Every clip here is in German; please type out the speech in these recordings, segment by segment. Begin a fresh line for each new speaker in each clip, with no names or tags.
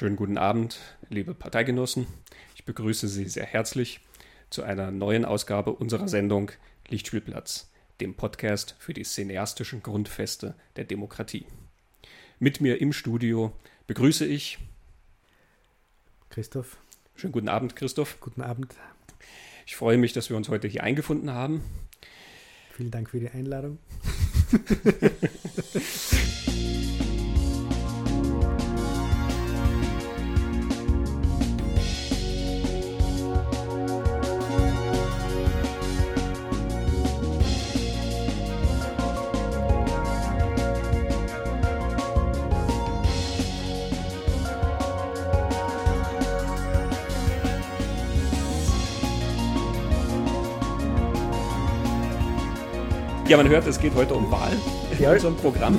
Schönen guten Abend, liebe Parteigenossen. Ich begrüße Sie sehr herzlich zu einer neuen Ausgabe unserer Sendung Lichtspielplatz, dem Podcast für die cineastischen Grundfeste der Demokratie. Mit mir im Studio begrüße ich
Christoph.
Schönen guten Abend, Christoph.
Guten Abend.
Ich freue mich, dass wir uns heute hier eingefunden haben.
Vielen Dank für die Einladung.
Ja, man hört, es geht heute um Wahl in
Ja.
unserem Programm.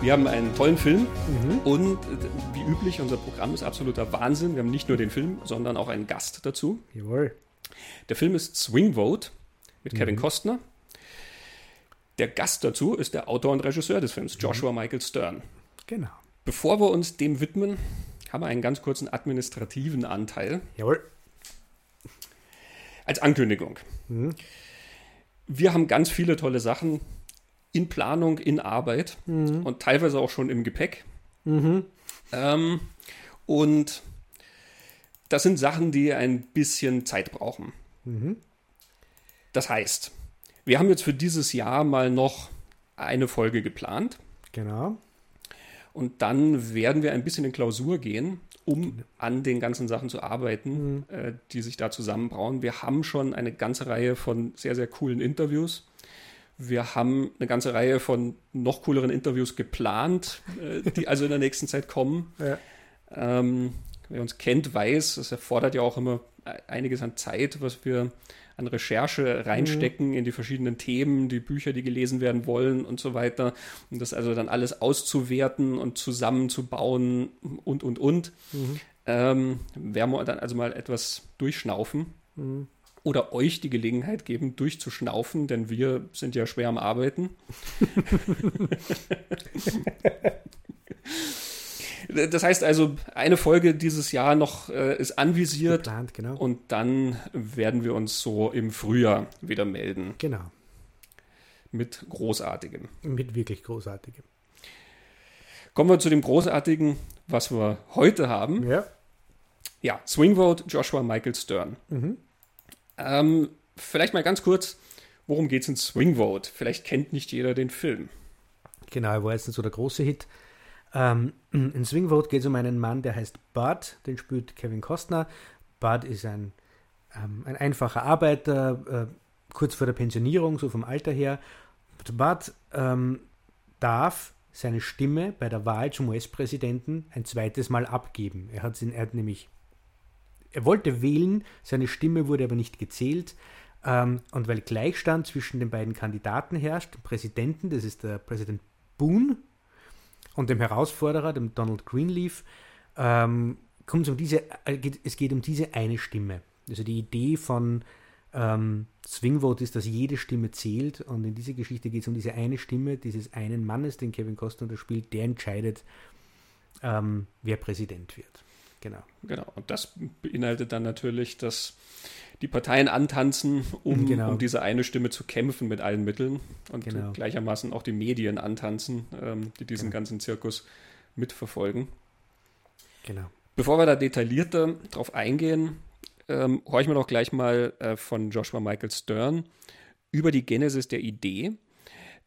Wir haben einen tollen Film und äh, wie üblich, unser Programm ist absoluter Wahnsinn. Wir haben nicht nur den Film, sondern auch einen Gast dazu.
Jawohl.
Der Film ist Swing Vote mit Kevin Costner. Der Gast dazu ist der Autor und Regisseur des Films, Joshua Michael Stern.
Genau.
Bevor wir uns dem widmen, haben wir einen ganz kurzen administrativen Anteil
Jawohl.
als Ankündigung. Wir haben ganz viele tolle Sachen in Planung, in Arbeit und teilweise auch schon im Gepäck. Ähm, und das sind Sachen, die ein bisschen Zeit brauchen. Das heißt, wir haben jetzt für dieses Jahr mal noch eine Folge geplant.
Genau.
Und dann werden wir ein bisschen in Klausur gehen, um an den ganzen Sachen zu arbeiten, äh, die sich da zusammenbrauen. Wir haben schon eine ganze Reihe von sehr, sehr coolen Interviews. Wir haben eine ganze Reihe von noch cooleren Interviews geplant, äh, die also in der nächsten Zeit kommen.
Ja.
Ähm, wer uns kennt, weiß, es erfordert ja auch immer einiges an Zeit, was wir an Recherche reinstecken in die verschiedenen Themen, die Bücher, die gelesen werden wollen und so weiter. Und das also dann alles auszuwerten und zusammenzubauen und, und, und. Ähm, werden wir dann also mal etwas durchschnaufen. Oder euch die Gelegenheit geben, durchzuschnaufen, denn wir sind ja schwer am Arbeiten. Das heißt also, eine Folge dieses Jahr noch äh, ist anvisiert
Geplant, genau.
und dann werden wir uns so im Frühjahr wieder melden
genau.
mit Großartigem.
Mit wirklich großartigem.
Kommen wir zu dem Großartigen, was wir heute haben.
Ja.
Ja, Swing Vote, Joshua Michael Stern. Ähm, vielleicht mal ganz kurz, worum geht es in Swing Vote? Vielleicht kennt nicht jeder den Film.
Genau, er war jetzt nicht so der große Hit. Ähm, in Swing geht es um einen Mann, der heißt Bud, den spielt Kevin Costner. Bud ist ein, ähm, ein einfacher Arbeiter, äh, kurz vor der Pensionierung, so vom Alter her. Bud ähm, darf seine Stimme bei der Wahl zum US-Präsidenten ein zweites Mal abgeben. Er hat, er hat nämlich, er wollte wählen, seine Stimme wurde aber nicht gezählt. Ähm, und weil Gleichstand zwischen den beiden Kandidaten herrscht, dem Präsidenten, das ist der Präsident Boone, und dem Herausforderer, dem Donald Greenleaf, ähm, um diese, äh, es geht um diese eine Stimme. Also die Idee von ähm, Swing Vote ist, dass jede Stimme zählt und in dieser Geschichte geht es um diese eine Stimme dieses einen Mannes, den Kevin Costner spielt, der entscheidet, ähm, wer Präsident wird. Genau.
Genau. Und das beinhaltet dann natürlich, dass die Parteien antanzen, um,
Genau.
um diese eine Stimme zu kämpfen mit allen Mitteln. Und
Genau.
gleichermaßen auch die Medien antanzen, ähm, die diesen ganzen Zirkus mitverfolgen.
Genau.
Bevor wir da detaillierter drauf eingehen, ähm, horchen wir doch gleich mal äh, von Joshua Michael Stern über die Genesis der Idee.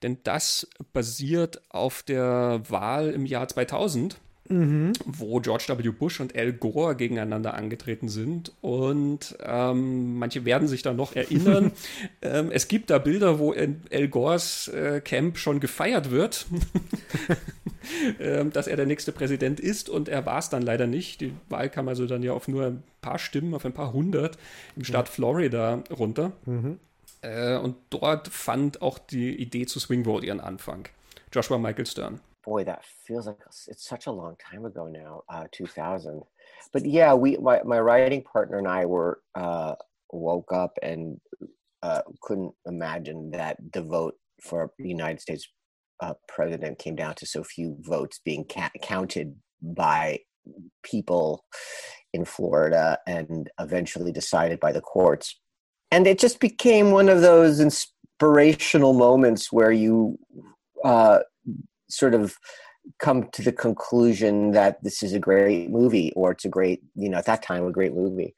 Denn das basiert auf der Wahl im Jahr 2000, wo George W. Bush und Al Gore gegeneinander angetreten sind. Und ähm, manche werden sich da noch erinnern. ähm, es gibt da Bilder, wo in Al Gores äh, Camp schon gefeiert wird ähm, dass er der nächste Präsident ist und er war es dann leider nicht. Die Wahl kam also dann ja auf nur ein paar Stimmen, auf ein paar hundert im Staat Florida runter. Äh, und dort fand auch die Idee zu Swing Vote ihren Anfang. Joshua Michael Stern.
Boy, that feels like it's such a long time ago now, uh, 2000. But yeah, we my, my writing partner and I were uh, woke up and uh, couldn't imagine that the vote for the United States uh, president came down to so few votes being ca- counted by people in Florida and eventually decided by the courts. And it just became one of those inspirational moments where you uh, sort of come to the conclusion that this is a great movie or it's a great, you know, at that time, a great movie.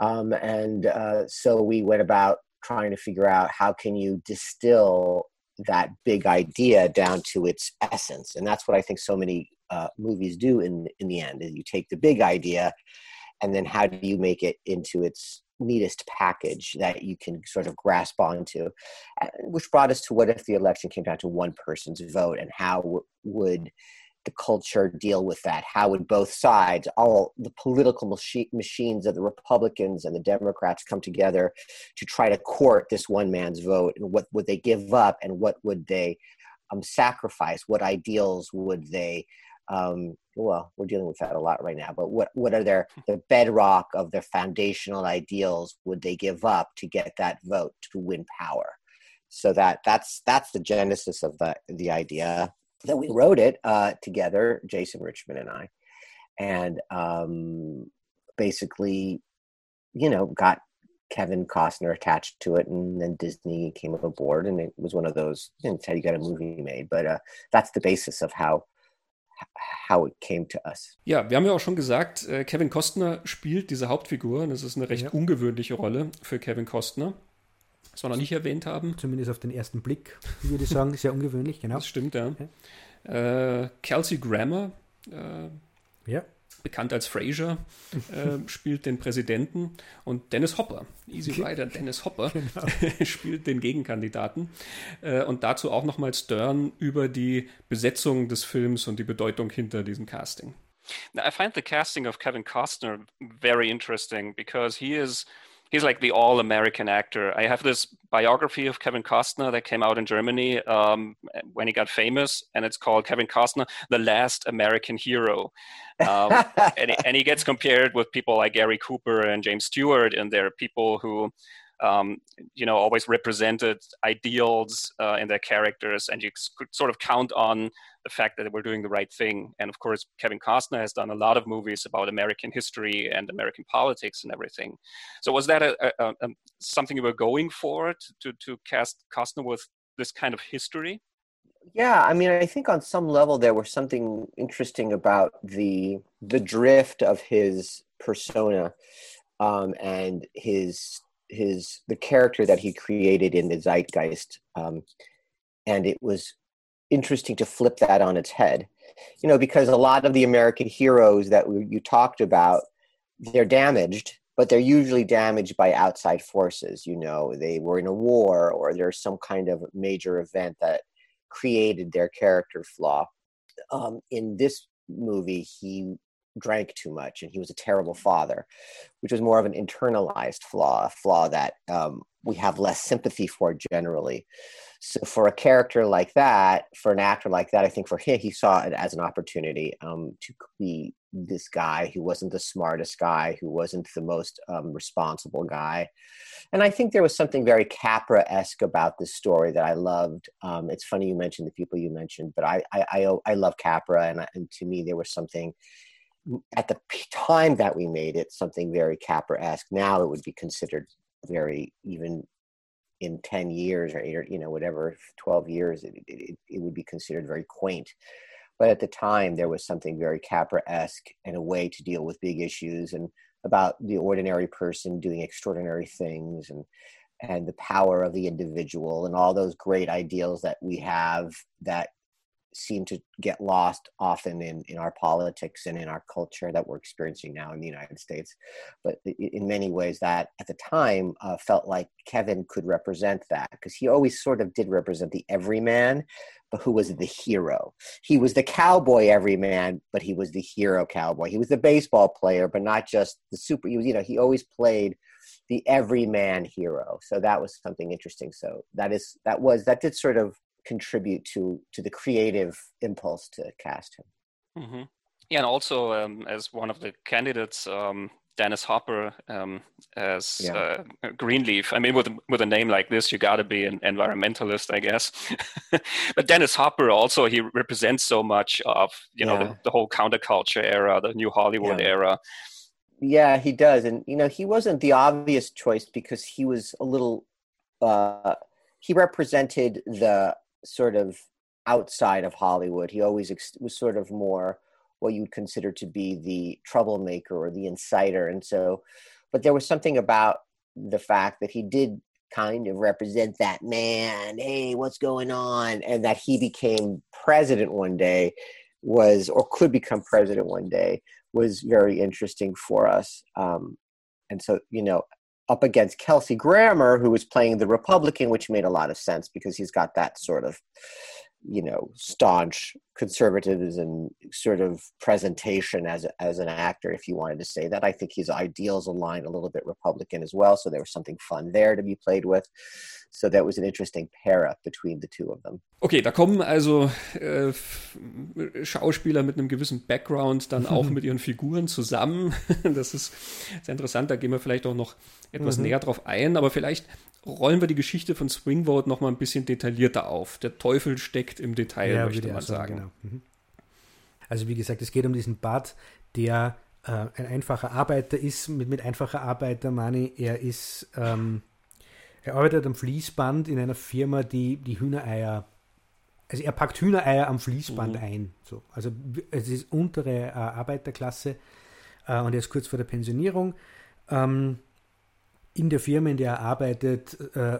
Um, and uh, so we went about trying to figure out how can you distill that big idea down to its essence and that's what i think so many uh, movies do in in the end is you take the big idea and then how do you make it into its neatest package that you can sort of grasp onto which brought us to what if the election came down to one person's vote and how would the culture deal with that? How would both sides, all the political machi- machines of the Republicans and the Democrats, come together to try to court this one man's vote? And what would they give up? And what would they um, sacrifice? What ideals would they? Um, well, we're dealing with that a lot right now. But what what are their the bedrock of their foundational ideals? Would they give up to get that vote to win power? So that that's that's the genesis of the the idea that we wrote it uh, together, Jason Richmond and I, and um, basically, you know, got Kevin Costner attached to it, and then Disney came aboard, and it was one of those. You know, how you got a movie made, but uh, that's the basis of how how it came to us.
Ja, wir haben ja auch schon gesagt, äh, Kevin Costner spielt diese Hauptfigur. Und das ist eine recht ja. ungewöhnliche Rolle für Kevin Costner was wir noch nicht erwähnt haben.
Zumindest auf den ersten Blick, würde ich sagen, sehr ungewöhnlich, genau.
Das stimmt, ja. ja. Äh, Kelsey Grammer, äh, ja. Bekannt als Fraser, äh, spielt den Präsidenten und Dennis Hopper, Easy Rider Dennis Hopper, genau. spielt den Gegenkandidaten äh, und dazu auch nochmal Stern über die Besetzung des Films und die Bedeutung hinter diesem Casting.
I find the casting of Kevin Costner very interesting because he is he's like the all American actor. I have this biography of Kevin Costner that came out in Germany um, when he got famous, and it's called Kevin Costner, the last American hero. Um, and, and, he gets compared with people like Gary Cooper and James Stewart, and they're people who um, you know, always represented ideals uh, in their characters, and you could sort of count on the fact that they were doing the right thing. And of course, Kevin Costner has done a lot of movies about American history and American politics and everything. So, was that a, a, a, something you were going for to, to, to cast Costner with this kind of history?
Yeah, I mean, I think on some level there was something interesting about the the drift of his persona um, and his his the character that he created in the zeitgeist um, and it was interesting to flip that on its head. You know because a lot of the american heroes that we, you talked about they're damaged but they're usually damaged by outside forces. You know they were in a war or there's some kind of major event that created their character flaw. Um, in this movie he drank too much and he was a terrible father, which was more of an internalized flaw, a flaw that um, we have less sympathy for generally. So for a character like that, for an actor like that, I think for him, he saw it as an opportunity um, to be this guy who wasn't the smartest guy, who wasn't the most um, responsible guy. And I think there was something very Capra esque about this story that I loved. Um, it's funny you mentioned the people you mentioned, but I I, I, I love Capra, and, and to me there was something at the time that we made it something very Capra-esque. Now it would be considered very even in 10 years or, eight or you know whatever 12 years it, it, it would be considered very quaint but at the time there was something very capra-esque and a way to deal with big issues and about the ordinary person doing extraordinary things and and the power of the individual and all those great ideals that we have that seem to get lost often in, in our politics and in our culture that we're experiencing now in the United States. But in many ways, that at the time uh, felt like Kevin could represent that because he always sort of did represent the everyman, but who was the hero? He was the cowboy everyman, but he was the hero cowboy. He was the baseball player, but not just the super. He was, you know, he always played the everyman hero. So that was something interesting. So that is that was that did sort of contribute to to the creative impulse to cast him.
Mm-hmm. Yeah, and also um, as one of the candidates, um, Dennis Hopper um, as yeah. uh, Greenleaf. I mean, with with a name like this, you got to be an environmentalist, I guess. but Dennis Hopper also he represents so much of you know the, the, whole counterculture era, the New Hollywood yeah. era.
Yeah, he does, and you know he wasn't the obvious choice because he was a little. Uh, he represented the sort of outside of Hollywood. He always ex- was sort of more what you'd consider to be the troublemaker or the insider. And so, but there was something about the fact that he did kind of represent that man. Hey, what's going on? And that he became president one day was, or could become president one day, was very interesting for us. Um, and so, you know, up against Kelsey Grammer, who was playing the Republican, which made a lot of sense because he's got that sort of you know staunch conservatives and sort of presentation as a, as an actor if you wanted to say that. I think his ideals align a little bit republican as well so there was something fun there to be played with. So that was an interesting pair up between the two of them.
Okay da kommen also äh, Schauspieler mit einem gewissen Background dann auch mit ihren Figuren zusammen. Das ist sehr interessant da gehen wir vielleicht auch noch etwas mhm. näher drauf ein aber vielleicht rollen wir die Geschichte von Swingvote noch mal ein bisschen detaillierter auf. Der Teufel steckt im Detail, ja, möchte man sagen. Genau. Mhm.
Also wie gesagt, es geht um diesen Bart, der äh, ein einfacher Arbeiter ist. Mit, mit einfacher Arbeiter meine er ist, ähm, er arbeitet am Fließband in einer Firma, die die Hühnereier, also er packt Hühnereier am Fließband mhm. ein. So. Also es ist untere äh, Arbeiterklasse äh, und er ist kurz vor der Pensionierung. Ähm, in der Firma, in der er arbeitet, äh,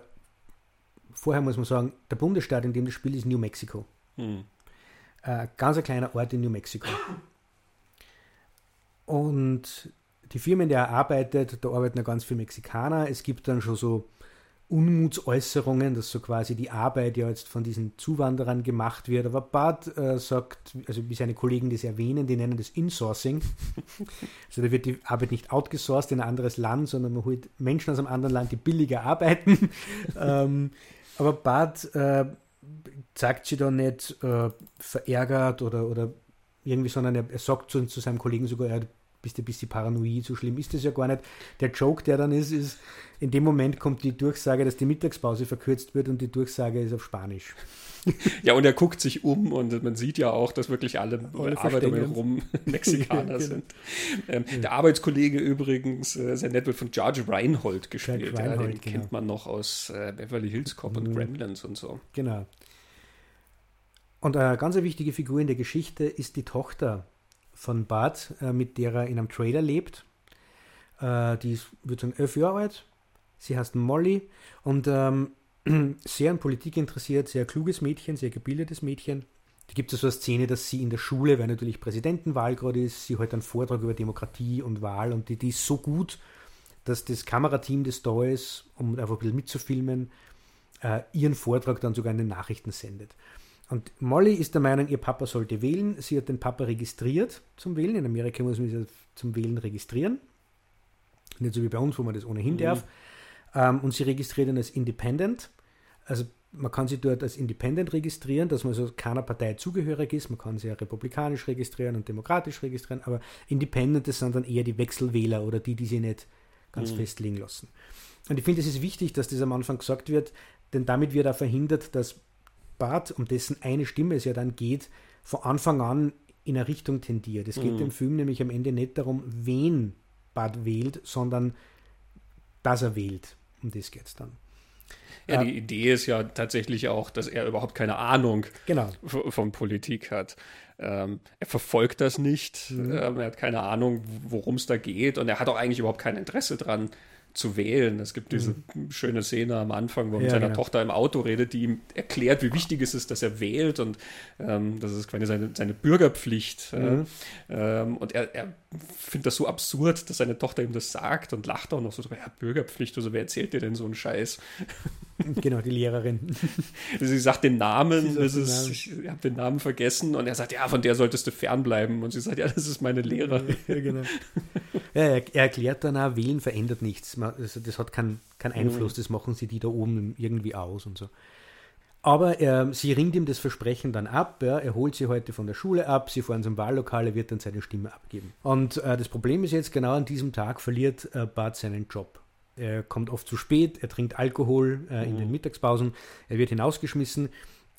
vorher muss man sagen, der Bundesstaat, in dem das Spiel ist New Mexico. Hm. Äh, ganz ein kleiner Ort in New Mexico. Und die Firma, in der er arbeitet, da arbeiten ja ganz viele Mexikaner. Es gibt dann schon so Unmutsäußerungen, dass so quasi die Arbeit ja jetzt von diesen Zuwanderern gemacht wird. Aber Bart äh, sagt, also wie seine Kollegen das erwähnen, die nennen das Insourcing. also da wird die Arbeit nicht outgesourced in ein anderes Land, sondern man holt Menschen aus einem anderen Land, die billiger arbeiten. ähm, aber Bart äh, zeigt sie dann nicht äh, verärgert oder, oder irgendwie, sondern er, er sagt zu, zu seinem Kollegen sogar, er bist ein bisschen paranoid, so schlimm ist das ja gar nicht. Der Joke, der dann ist, ist, in dem Moment kommt die Durchsage, dass die Mittagspause verkürzt wird und die Durchsage ist auf Spanisch.
Ja, und er guckt sich um und man sieht ja auch, dass wirklich alle, alle Arbeiter rum Mexikaner ja, genau. sind. Ähm, ja. Der Arbeitskollege übrigens, äh, sehr nett, wird von George Reinhold gespielt. Reinhold, ja, den genau. kennt man noch aus äh, Beverly Hills Cop mhm. und Gremlins und so.
Genau. Und eine ganz wichtige Figur in der Geschichte ist die Tochter von Bart, äh, mit der er in einem Trailer lebt. Äh, die ist, würde sagen, elf Jahre alt. Sie heißt Molly und ähm, sehr an Politik interessiert, sehr kluges Mädchen, sehr gebildetes Mädchen. Da gibt es so eine Szene, dass sie in der Schule, weil natürlich Präsidentenwahl gerade ist, sie halt einen Vortrag über Demokratie und Wahl und die, die ist so gut, dass das Kamerateam, das da ist, um einfach ein bisschen mitzufilmen, äh, ihren Vortrag dann sogar in den Nachrichten sendet. Und Molly ist der Meinung, ihr Papa sollte wählen. Sie hat den Papa registriert zum Wählen. In Amerika muss man sich zum Wählen registrieren. Nicht so wie bei uns, wo man das ohnehin mhm. darf. Ähm, und sie registriert ihn als Independent. Also man kann sie dort als Independent registrieren, dass man so keiner Partei zugehörig ist. Man kann sie ja republikanisch registrieren und demokratisch registrieren, aber Independent, das sind dann eher die Wechselwähler oder die, die sie nicht ganz mhm. festlegen lassen. Und ich finde, es ist wichtig, dass das am Anfang gesagt wird, denn damit wird auch verhindert, dass Bart, um dessen eine Stimme es ja dann geht, von Anfang an in eine Richtung tendiert. Es geht mhm. dem Film nämlich am Ende nicht darum, wen Bart wählt, sondern dass er wählt. Um das geht es dann.
Ja, die Idee ist ja tatsächlich auch, dass er überhaupt keine Ahnung
genau.
von Politik hat. Ähm, er verfolgt das nicht, mhm. ähm, er hat keine Ahnung, worum es da geht und er hat auch eigentlich überhaupt kein Interesse dran, zu wählen. Es gibt diese mhm. schöne Szene am Anfang, wo er ja, mit seiner genau. Tochter im Auto redet, die ihm erklärt, wie wichtig es ist, dass er wählt und ähm, das ist quasi seine, seine Bürgerpflicht. Mhm. Äh, ähm, und er, er findet das so absurd, dass seine Tochter ihm das sagt und lacht auch noch so, ja, Bürgerpflicht, also wer erzählt dir denn so einen Scheiß?
Genau, die Lehrerin.
sie sagt den Namen, sagt das ist, ich habe den Namen vergessen und er sagt, ja, von der solltest du fernbleiben. Und sie sagt, ja, das ist meine Lehrerin. Ja, genau.
Ja, er, er, erklärt dann auch, Wählen verändert nichts. Also das hat keinen kein Einfluss, das machen sie die da oben irgendwie aus und so. Aber er, sie ringt ihm das Versprechen dann ab. Ja, er holt sie heute von der Schule ab, sie fahren zum Wahllokal, er wird dann seine Stimme abgeben. Und äh, das Problem ist jetzt, genau an diesem Tag verliert äh, Bart seinen Job. Er kommt oft zu spät, er trinkt Alkohol äh, in mhm. den Mittagspausen, er wird hinausgeschmissen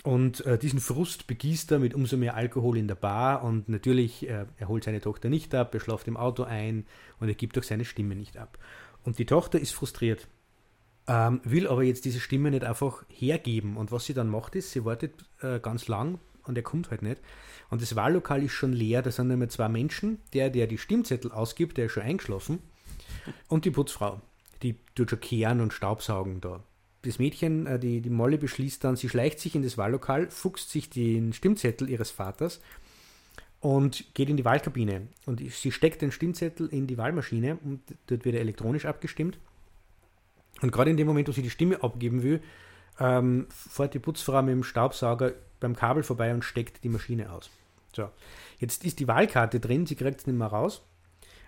und äh, diesen Frust begießt er mit umso mehr Alkohol in der Bar und natürlich, äh, er holt seine Tochter nicht ab, er schlaft im Auto ein und er gibt auch seine Stimme nicht ab. Und die Tochter ist frustriert, ähm, will aber jetzt diese Stimme nicht einfach hergeben. Und was sie dann macht, ist, sie wartet äh, ganz lang und er kommt halt nicht. Und das Wahllokal ist schon leer, da sind mehr zwei Menschen. Der, der die Stimmzettel ausgibt, der ist schon eingeschlafen. Und die Putzfrau, die tut schon kehren und Staubsaugen da. Das Mädchen, äh, die, die Molly, beschließt dann, sie schleicht sich in das Wahllokal, fuchst sich den Stimmzettel ihres Vaters und geht in die Wahlkabine. Und sie steckt den Stimmzettel in die Wahlmaschine und dort wird er elektronisch abgestimmt. Und gerade in dem Moment, wo sie die Stimme abgeben will, ähm, fährt die Putzfrau mit dem Staubsauger beim Kabel vorbei und steckt die Maschine aus. So, jetzt ist die Wahlkarte drin, sie kriegt es nicht mehr raus.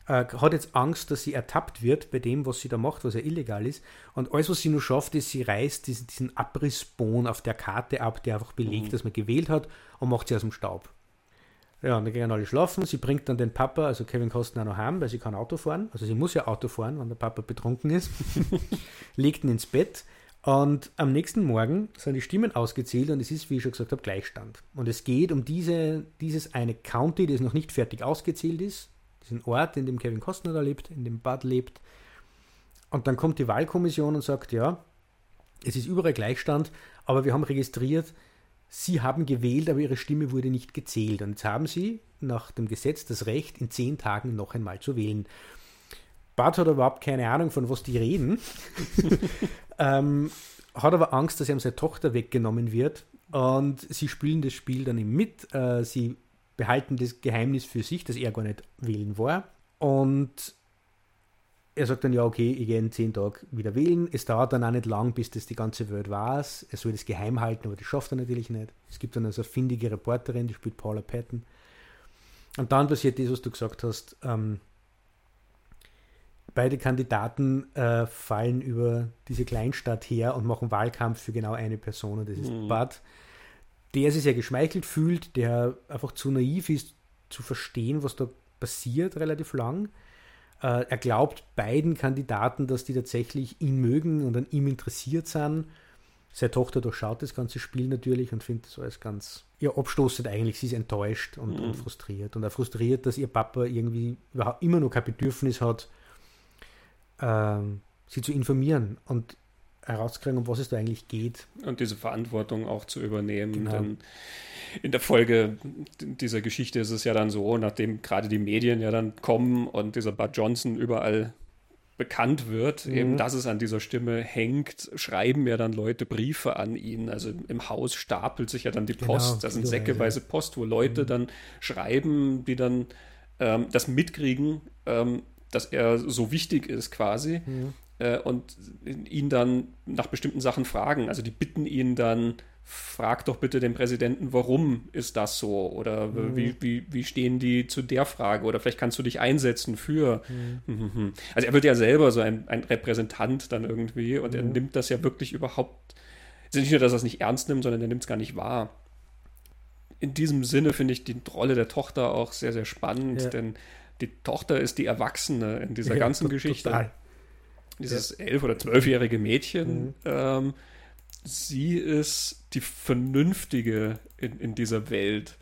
Äh, hat jetzt Angst, dass sie ertappt wird bei dem, was sie da macht, was ja illegal ist. Und alles, was sie nur schafft, ist, sie reißt diesen, diesen Abrissbohn auf der Karte ab, der einfach belegt, mhm. dass man gewählt hat, und macht sie aus dem Staub. Ja, und dann gehen alle schlafen. Sie bringt dann den Papa, also Kevin Costner, noch heim, weil sie kann Auto fahren. Also sie muss ja Auto fahren, wenn der Papa betrunken ist. Legt ihn ins Bett. Und am nächsten Morgen sind die Stimmen ausgezählt und es ist, wie ich schon gesagt habe, Gleichstand. Und es geht um diese, dieses eine County, das noch nicht fertig ausgezählt ist, diesen Ort, in dem Kevin Costner da lebt, in dem Bud lebt. Und dann kommt die Wahlkommission und sagt, ja, es ist überall Gleichstand, aber wir haben registriert, Sie haben gewählt, aber Ihre Stimme wurde nicht gezählt. Und jetzt haben Sie nach dem Gesetz das Recht, in zehn Tagen noch einmal zu wählen. Bart hat überhaupt keine Ahnung, von was die reden. ähm, hat aber Angst, dass ihm seine Tochter weggenommen wird. Und sie spielen das Spiel dann eben mit. Äh, sie behalten das Geheimnis für sich, dass er gar nicht wählen war. Und er sagt dann, ja, okay, ich gehe in zehn Tagen wieder wählen. Es dauert dann auch nicht lang, bis das die ganze Welt weiß. Er soll das geheim halten, aber das schafft er natürlich nicht. Es gibt dann also eine findige Reporterin, die spielt Paula Patton. Und dann passiert das, was du gesagt hast. Ähm, beide Kandidaten äh, fallen über diese Kleinstadt her und machen Wahlkampf für genau eine Person. Und das ist mhm. Bud, der sich sehr geschmeichelt fühlt, der einfach zu naiv ist, zu verstehen, was da passiert, relativ lang äh, er glaubt beiden Kandidaten, dass die tatsächlich ihn mögen und an ihm interessiert sind. Seine Tochter durchschaut das ganze Spiel natürlich und findet das alles ganz ja, abstoßend eigentlich. Sie ist enttäuscht und, mhm. und frustriert. Und auch frustriert, dass ihr Papa irgendwie überhaupt immer noch kein Bedürfnis hat, ähm, sie zu informieren. Und herauskriegen, um was es da eigentlich geht.
Und diese Verantwortung auch zu übernehmen. Genau. Denn in der Folge dieser Geschichte ist es ja dann so, nachdem gerade die Medien ja dann kommen und dieser Bud Johnson überall bekannt wird, mhm. eben dass es an dieser Stimme hängt, schreiben ja dann Leute Briefe an ihn. Also im Haus stapelt sich ja dann die genau, Post. Genau, das sind säckeweise Post, wo Leute mhm. dann schreiben, die dann ähm, das mitkriegen, ähm, dass er so wichtig ist quasi. Mhm äh, und ihn dann nach bestimmten Sachen fragen. Also die bitten ihn dann, frag doch bitte den Präsidenten, warum ist das so? Oder mhm. wie, wie, wie stehen die zu der Frage? Oder vielleicht kannst du dich einsetzen für. Mhm. mhm. Also er wird ja selber so ein, ein Repräsentant dann irgendwie und mhm. er nimmt das ja wirklich überhaupt. Also nicht nur, dass er es nicht ernst nimmt, sondern er nimmt es gar nicht wahr. In diesem Sinne finde ich die Rolle der Tochter auch sehr, sehr spannend, ja. denn die Tochter ist die Erwachsene in dieser ja, ganzen Geschichte. Total dieses elf- oder zwölfjährige Mädchen, mhm. ähm, sie ist die Vernünftige in, in dieser Welt.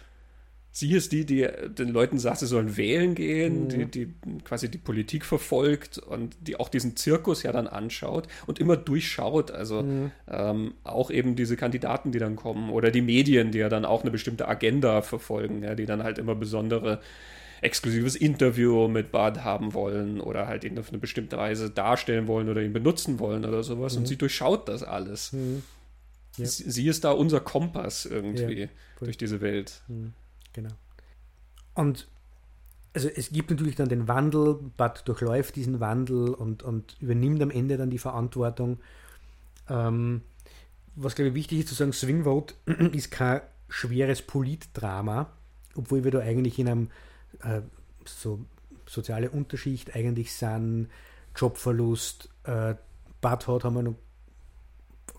Sie ist die, die den Leuten sagt, sie sollen wählen gehen, mhm. die, die quasi die Politik verfolgt und die auch diesen Zirkus ja dann anschaut und immer durchschaut. Also mhm. ähm, auch eben diese Kandidaten, die dann kommen oder die Medien, die ja dann auch eine bestimmte Agenda verfolgen, ja, die dann halt immer besondere exklusives Interview mit Bud haben wollen oder halt ihn auf eine bestimmte Weise darstellen wollen oder ihn benutzen wollen oder sowas. Mhm. Und sie durchschaut das alles. Mhm. Ja. Sie, sie, ist da unser Kompass irgendwie ja, durch diese Welt.
Mhm. Genau. Und also es gibt natürlich dann den Wandel, Bud durchläuft diesen Wandel und, und übernimmt am Ende dann die Verantwortung. Ähm, was glaube ich wichtig ist zu sagen, Swing Vote ist kein schweres Politdrama, obwohl wir da eigentlich in einem äh, so soziale Unterschicht eigentlich sind, Jobverlust, äh, Bad hat, haben wir noch,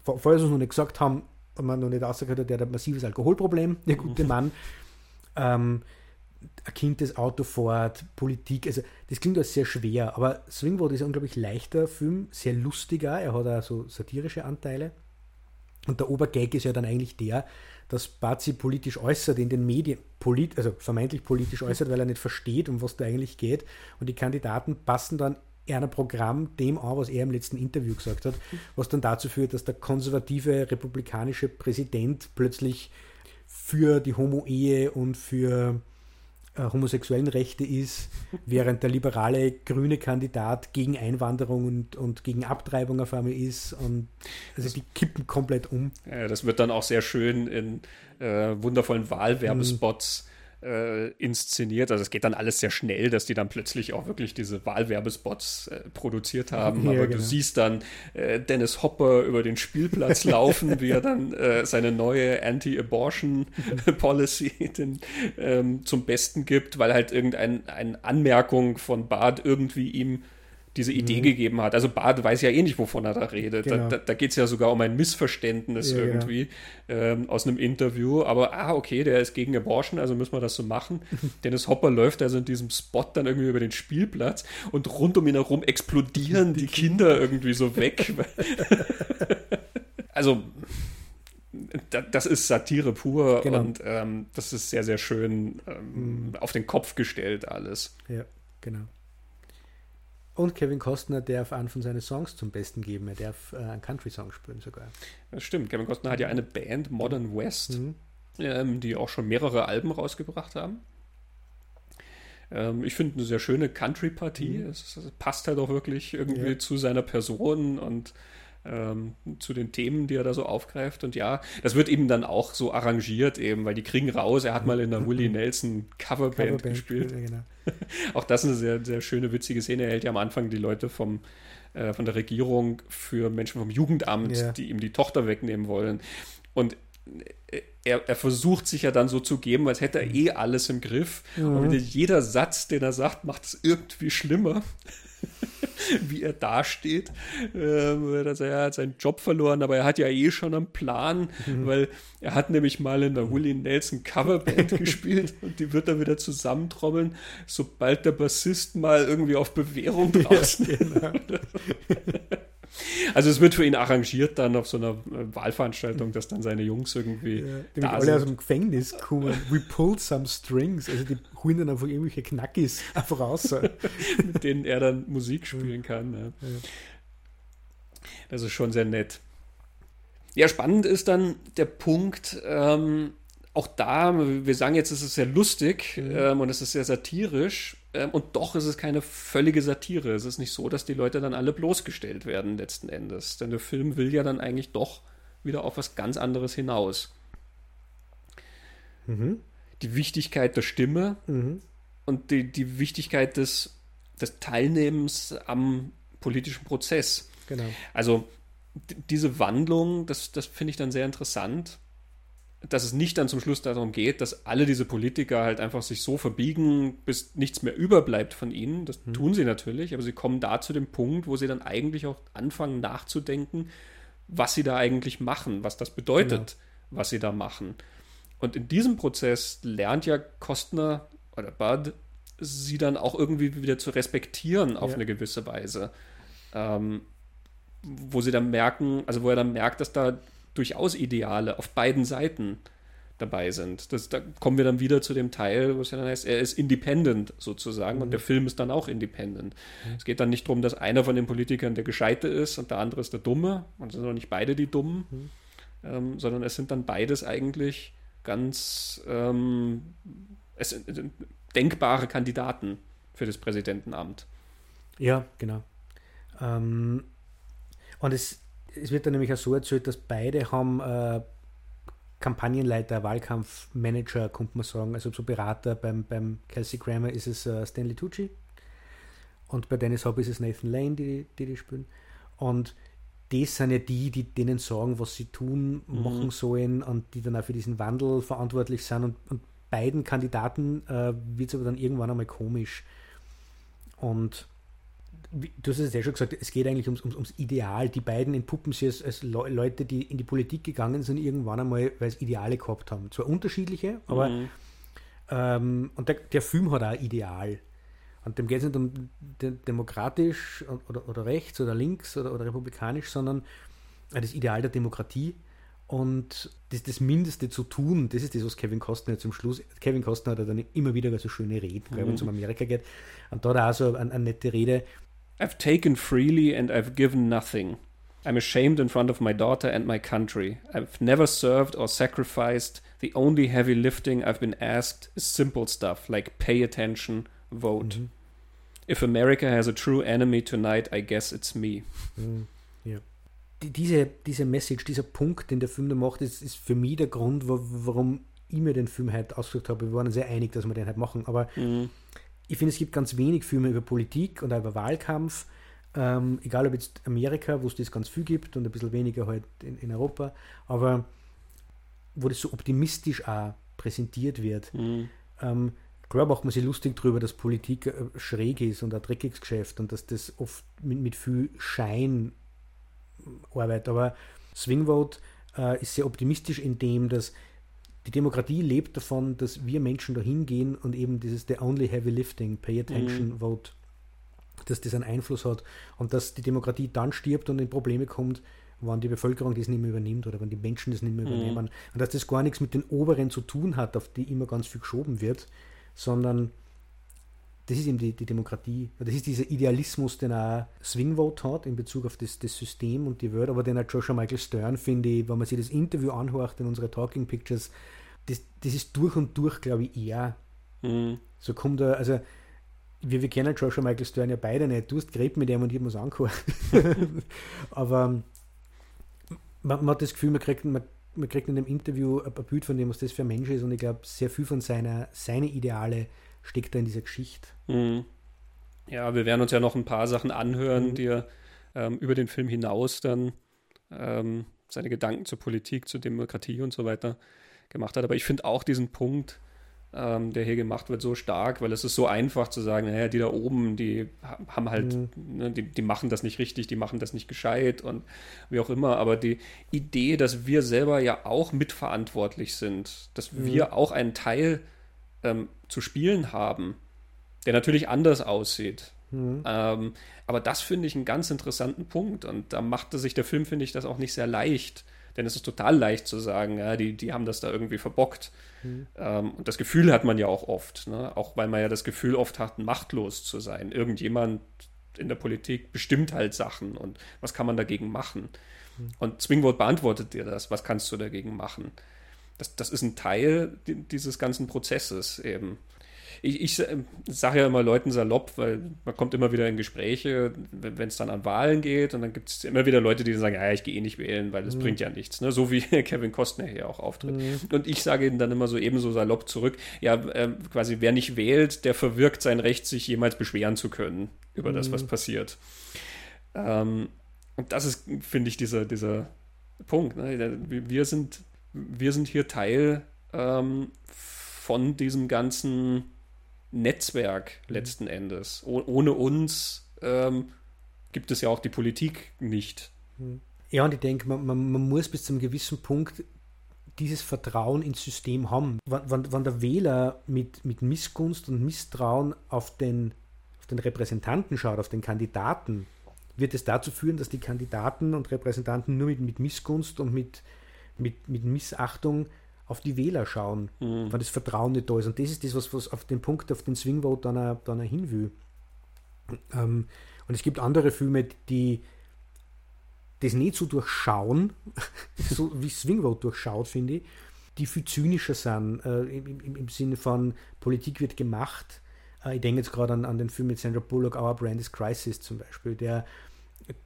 falls wir es noch nicht gesagt haben, man noch nicht ausgehört der hat ein massives Alkoholproblem, der gute mhm. Mann. Ähm, ein Kind, das Auto fährt, Politik, also das klingt alles sehr schwer, aber Swing Vote ist ein unglaublich leichter Film, sehr lustiger, er hat auch so satirische Anteile. Und der Obergag ist ja dann eigentlich der, dass sich politisch äußert in den Medien, polit, also vermeintlich politisch äußert, weil er nicht versteht, um was da eigentlich geht. Und die Kandidaten passen dann einer Programm dem an, was er im letzten Interview gesagt hat, was dann dazu führt, dass der konservative republikanische Präsident plötzlich für die Homo-Ehe und für homosexuellen Rechte ist, während der liberale grüne Kandidat gegen Einwanderung und, und gegen Abtreibung auf einmal ist. Und also die kippen komplett um.
Ja, das wird dann auch sehr schön in äh, wundervollen Wahlwerbespots. Mhm äh, inszeniert. Also es geht dann alles sehr schnell, dass die dann plötzlich auch wirklich diese Wahlwerbespots äh, produziert haben. Ja, Aber genau. du siehst dann äh, Dennis Hopper über den Spielplatz laufen, wie er dann äh, seine neue Anti-Abortion-Policy ähm, zum Besten gibt, weil halt irgendeine Anmerkung von Bart irgendwie ihm diese Idee mhm. gegeben hat. Also Bart weiß ja eh nicht, wovon er da redet. Genau. Da, da, da geht es ja sogar um ein Missverständnis ja, irgendwie ähm, aus einem Interview. Aber, ah, okay, der ist gegen Abortion, also müssen wir das so machen. Dennis Hopper läuft also in diesem Spot dann irgendwie über den Spielplatz und rund um ihn herum explodieren die Kinder irgendwie so weg. also das ist Satire pur genau. und ähm, das ist sehr, sehr schön ähm, mhm. auf den Kopf gestellt alles.
Ja, genau. Und Kevin Costner darf einen von seinen Songs zum Besten geben. Er darf äh, einen Country-Song spielen sogar.
Das stimmt. Kevin Costner hat ja eine Band, Modern West, mhm. ähm, die auch schon mehrere Alben rausgebracht haben. Ähm, ich finde eine sehr schöne Country-Partie. Mhm. Es, es, passt halt auch wirklich irgendwie ja. zu seiner Person und ähm, zu den Themen, die er da so aufgreift. Und ja, das wird eben dann auch so arrangiert, eben, weil die kriegen raus. Er hat mal in der Willie Nelson Coverband, Coverband gespielt. Ja, genau. auch das ist eine sehr, sehr schöne, witzige Szene. Er hält ja am Anfang die Leute vom, äh, von der Regierung für Menschen vom Jugendamt, ja. die ihm die Tochter wegnehmen wollen. Und er, er, versucht sich ja dann so zu geben, als hätte er eh alles im Griff. Mhm. Und jeder Satz, den er sagt, macht es irgendwie schlimmer. wie er dasteht. Ähm, dass er hat seinen Job verloren, aber er hat ja eh schon einen Plan, mhm. weil er hat nämlich mal in der Willie Nelson Coverband gespielt und die wird er wieder zusammentrommeln, sobald der Bassist mal irgendwie auf Bewährung draußen ja, genau. Also es wird für ihn arrangiert dann auf so einer äh, Wahlveranstaltung, dass dann seine Jungs irgendwie ja,
da alle sind. aus dem Gefängnis kommen. We pulled some strings. Also die holen dann einfach irgendwelche Knackis einfach raus.
Mit denen er dann Musik spielen kann. Ja. Ja. Das ist schon sehr nett. Ja, spannend ist dann der Punkt, ähm, auch da, wir sagen jetzt, es ist sehr lustig mhm. ähm, und es ist sehr satirisch. Ähm, und doch ist es keine völlige Satire. Es ist nicht so, dass die Leute dann alle bloßgestellt werden letzten Endes. Denn der Film will ja dann eigentlich doch wieder auf was ganz anderes hinaus. Mhm. Die Wichtigkeit der Stimme mhm. und die, die Wichtigkeit des, des Teilnehmens am politischen Prozess.
Genau.
Also diese Wandlung, das, das finde ich dann sehr interessant dass es nicht dann zum Schluss darum geht, dass alle diese Politiker halt einfach sich so verbiegen, bis nichts mehr überbleibt von ihnen. Das mhm. tun sie natürlich, aber sie kommen da zu dem Punkt, wo sie dann eigentlich auch anfangen nachzudenken, was sie da eigentlich machen, was das bedeutet, genau. was sie da machen. Und in diesem Prozess lernt ja Kostner oder Bud sie dann auch irgendwie wieder zu respektieren auf ja. eine gewisse Weise. Ähm, wo sie dann merken, also wo er dann merkt, dass da durchaus Ideale auf beiden Seiten dabei sind. Das, da kommen wir dann wieder zu dem Teil, wo es ja dann heißt, er ist independent sozusagen mhm. und der Film ist dann auch independent. Mhm. Es geht dann nicht darum, dass einer von den Politikern der Gescheite ist und der andere ist der Dumme und es sind auch nicht beide die Dummen, mhm. ähm, sondern es sind dann beides eigentlich ganz ähm, es denkbare Kandidaten für das Präsidentenamt.
Ja, genau. Ähm, und es es wird dann nämlich auch so erzählt, dass beide haben äh, Kampagnenleiter, Wahlkampfmanager, könnte man sagen, also so Berater. Beim, beim Kelsey Grammer ist es äh, Stanley Tucci und bei Dennis Hopper ist es Nathan Lane, die die, die spielen. Und das sind ja die, die denen sagen, was sie tun, mhm. machen sollen und die dann auch für diesen Wandel verantwortlich sind. Und, und beiden Kandidaten äh, wird es aber dann irgendwann einmal komisch. Und du hast es ja schon gesagt, es geht eigentlich ums, ums, ums Ideal. Die beiden entpuppen sich als, als Leute, die in die Politik gegangen sind, irgendwann einmal, weil sie Ideale gehabt haben. Zwar unterschiedliche, aber mhm. ähm, und der, der, Film hat auch ein Ideal. Und dem geht es nicht um de demokratisch oder, oder rechts oder links oder, oder republikanisch, sondern das Ideal der Demokratie. Und das, das Mindeste zu tun, das ist das, was Kevin Costner zum Schluss, Kevin Costner hat dann immer wieder so schöne Reden, mhm. wenn es um Amerika geht. Und da hat er auch so eine, eine nette Rede,
I've taken freely and I've given nothing. I'm ashamed in front of my daughter and my country. I've never served or sacrificed. The only heavy lifting I've been asked is simple stuff like pay attention, vote. Mhm. If America has a true enemy tonight, I guess it's me.
Mhm. Ja. Die, diese, diese Message, dieser Punkt, den der Film da macht, ist, ist für mich der Grund, warum ich mir den Film heute ausgesucht habe. Wir waren sehr einig, dass wir den heute machen, aber mhm ich finde, es gibt ganz wenig Filme über Politik und auch über Wahlkampf. Ähm, egal ob jetzt Amerika, wo es das ganz viel gibt und ein bisschen weniger halt in, in Europa, aber wo das so optimistisch auch präsentiert wird. Mhm. Ähm, klar macht man sich lustig darüber, dass Politik äh, schräg ist und ein dreckiges Geschäft und dass das oft mit, mit viel Schein arbeitet. Aber Swing Vote äh, ist sehr optimistisch in dem, dass die Demokratie lebt davon, dass wir Menschen da hingehen und eben dieses The Only Heavy Lifting, Pay Attention, mhm. Vote, dass das einen Einfluss hat und dass die Demokratie dann stirbt und in Probleme kommt, wann die Bevölkerung das nicht mehr übernimmt oder wenn die Menschen das nicht mehr mhm. übernehmen. Und dass das gar nichts mit den Oberen zu tun hat, auf die immer ganz viel geschoben wird, sondern das ist eben die, die Demokratie. Das ist dieser Idealismus, den auch Swing Vote hat in Bezug auf das, das System und die Welt, aber den auch Joshua Michael Stern, finde ich, wenn man sich das Interview anhört in unsere Talking Pictures, das, das ist durch und durch, glaube ich, eher. Mhm. So kommt er, also wir, wir kennen Joshua Michael Stern ja beide nicht. Du hast geredet mit ihm und ich habe es angehört. Aber man, man, hat das Gefühl, man kriegt, man, man kriegt in dem Interview ein, ein Bild von dem, was das für ein Mensch ist. Und ich glaube, sehr viel von seiner seine Ideale steckt da in dieser Geschichte. Mhm.
Ja, wir werden uns ja noch ein paar Sachen anhören, mhm. die er ähm, über den Film hinaus dann ähm, seine Gedanken zur Politik, zur Demokratie und so weiter gemacht hat. Aber ich finde auch diesen Punkt, ähm, der hier gemacht wird, so stark, weil es ist so einfach zu sagen, naja, die da oben, die haben halt, mhm. ne, die, die machen das nicht richtig, die machen das nicht gescheit und wie auch immer. Aber die Idee, dass wir selber ja auch mitverantwortlich sind, dass mhm. wir auch einen Teil ähm, zu spielen haben, der natürlich anders aussieht. Mhm. Ähm, aber das finde ich einen ganz interessanten Punkt und da machte sich der Film, finde ich, das auch nicht sehr leicht denn es ist total leicht zu sagen, ja, die, die haben das da irgendwie verbockt. Mhm. Ähm, und das Gefühl hat man ja auch oft, ne? auch weil man ja das Gefühl oft hat, machtlos zu sein. Irgendjemand in der Politik bestimmt halt Sachen und was kann man dagegen machen? Mhm. Und Zwingwort beantwortet dir das, was kannst du dagegen machen? Das, das ist ein Teil dieses ganzen Prozesses eben ich, ich sage ja immer Leuten salopp, weil man kommt immer wieder in Gespräche, wenn es dann an Wahlen geht und dann gibt es immer wieder Leute, die sagen, ja, ich gehe eh nicht wählen, weil das mhm. bringt ja nichts, ne? so wie Kevin Costner hier auch auftritt. Mhm. Und ich sage ihnen dann immer so ebenso salopp zurück, ja, äh, quasi wer nicht wählt, der verwirkt sein Recht, sich jemals beschweren zu können über mhm. das, was mhm. passiert. Ähm, und das ist, finde ich, dieser, dieser Punkt. Ne? Wir, sind, wir sind hier Teil ähm, von diesem ganzen Netzwerk letzten Endes. Oh, ohne uns ähm, gibt es ja auch die Politik nicht.
Hm. Ja, und ich denke, man, man, man, muss bis zu einem gewissen Punkt dieses Vertrauen ins System haben. Wenn, wenn der Wähler mit, mit Missgunst und Misstrauen auf den, auf den Repräsentanten schaut, auf den Kandidaten, wird es dazu führen, dass die Kandidaten und Repräsentanten nur mit, mit Missgunst und mit, mit, mit Missachtung auf die Wähler schauen, mhm. wenn das Vertrauen nicht da ist. Und das ist das, was, was auf den Punkt, auf den Swingvote dann, auch, dann auch hin will. Ähm, und es gibt andere Filme, die das nicht so durchschauen, so wie Swingvote durchschaut, finde ich, die viel zynischer sind, äh, im, im, im, Sinne von Politik wird gemacht. Äh, ich denke jetzt gerade an, an den Film mit Sandra Bullock, Our Brand is Crisis zum Beispiel, der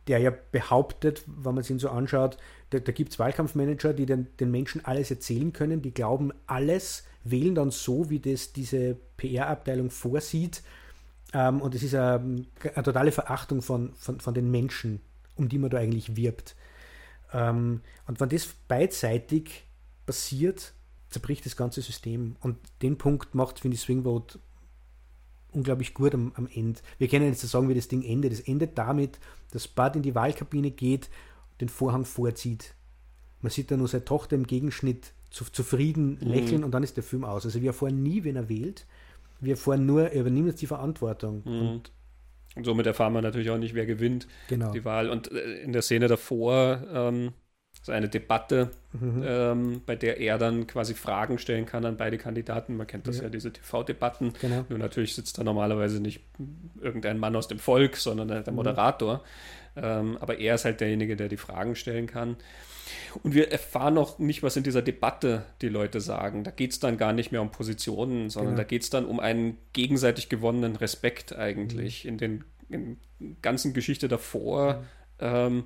der ja behauptet, wenn man sich ihn so anschaut, da, da gibt es Wahlkampfmanager, die den, den Menschen alles erzählen können, die glauben alles, wählen dann so, wie das diese PR-Abteilung vorsieht. Ähm, und es ist eine, eine, totale Verachtung von, von, von den Menschen, um die man da eigentlich wirbt. Ähm, und wenn das beidseitig passiert, zerbricht das ganze System. Und den Punkt macht, finde ich, Swingvote unglaublich gut am, am Ende. Wir können jetzt sagen, wie das Ding endet. Es endet damit, dass Bud in die Wahlkabine geht, den Vorhang vorzieht. Man sieht da nur seine Tochter im Gegenschnitt zu, zufrieden mhm. lächeln mhm. und dann ist der Film aus. Also wir erfahren nie, wen er wählt. Wir erfahren nur, er übernimmt jetzt die Verantwortung. Mhm.
Und, und, somit erfahren wir natürlich auch nicht, wer gewinnt
genau.
die Wahl. Und äh, in der Szene davor ähm, so eine Debatte, mhm. ähm, bei der er dann quasi Fragen stellen kann an beide Kandidaten. Man kennt das ja, ja diese TV-Debatten. Genau. Nur natürlich sitzt da normalerweise nicht irgendein Mann aus dem Volk, sondern der mhm. Moderator. Mhm. Ähm, aber er ist halt derjenige, der die Fragen stellen kann. Und wir erfahren noch nicht, was in dieser Debatte die Leute sagen. Da geht es dann gar nicht mehr um Positionen, sondern genau. da geht es dann um einen gegenseitig gewonnenen Respekt eigentlich. Mhm. In den in ganzen Geschichte davor mhm. ähm,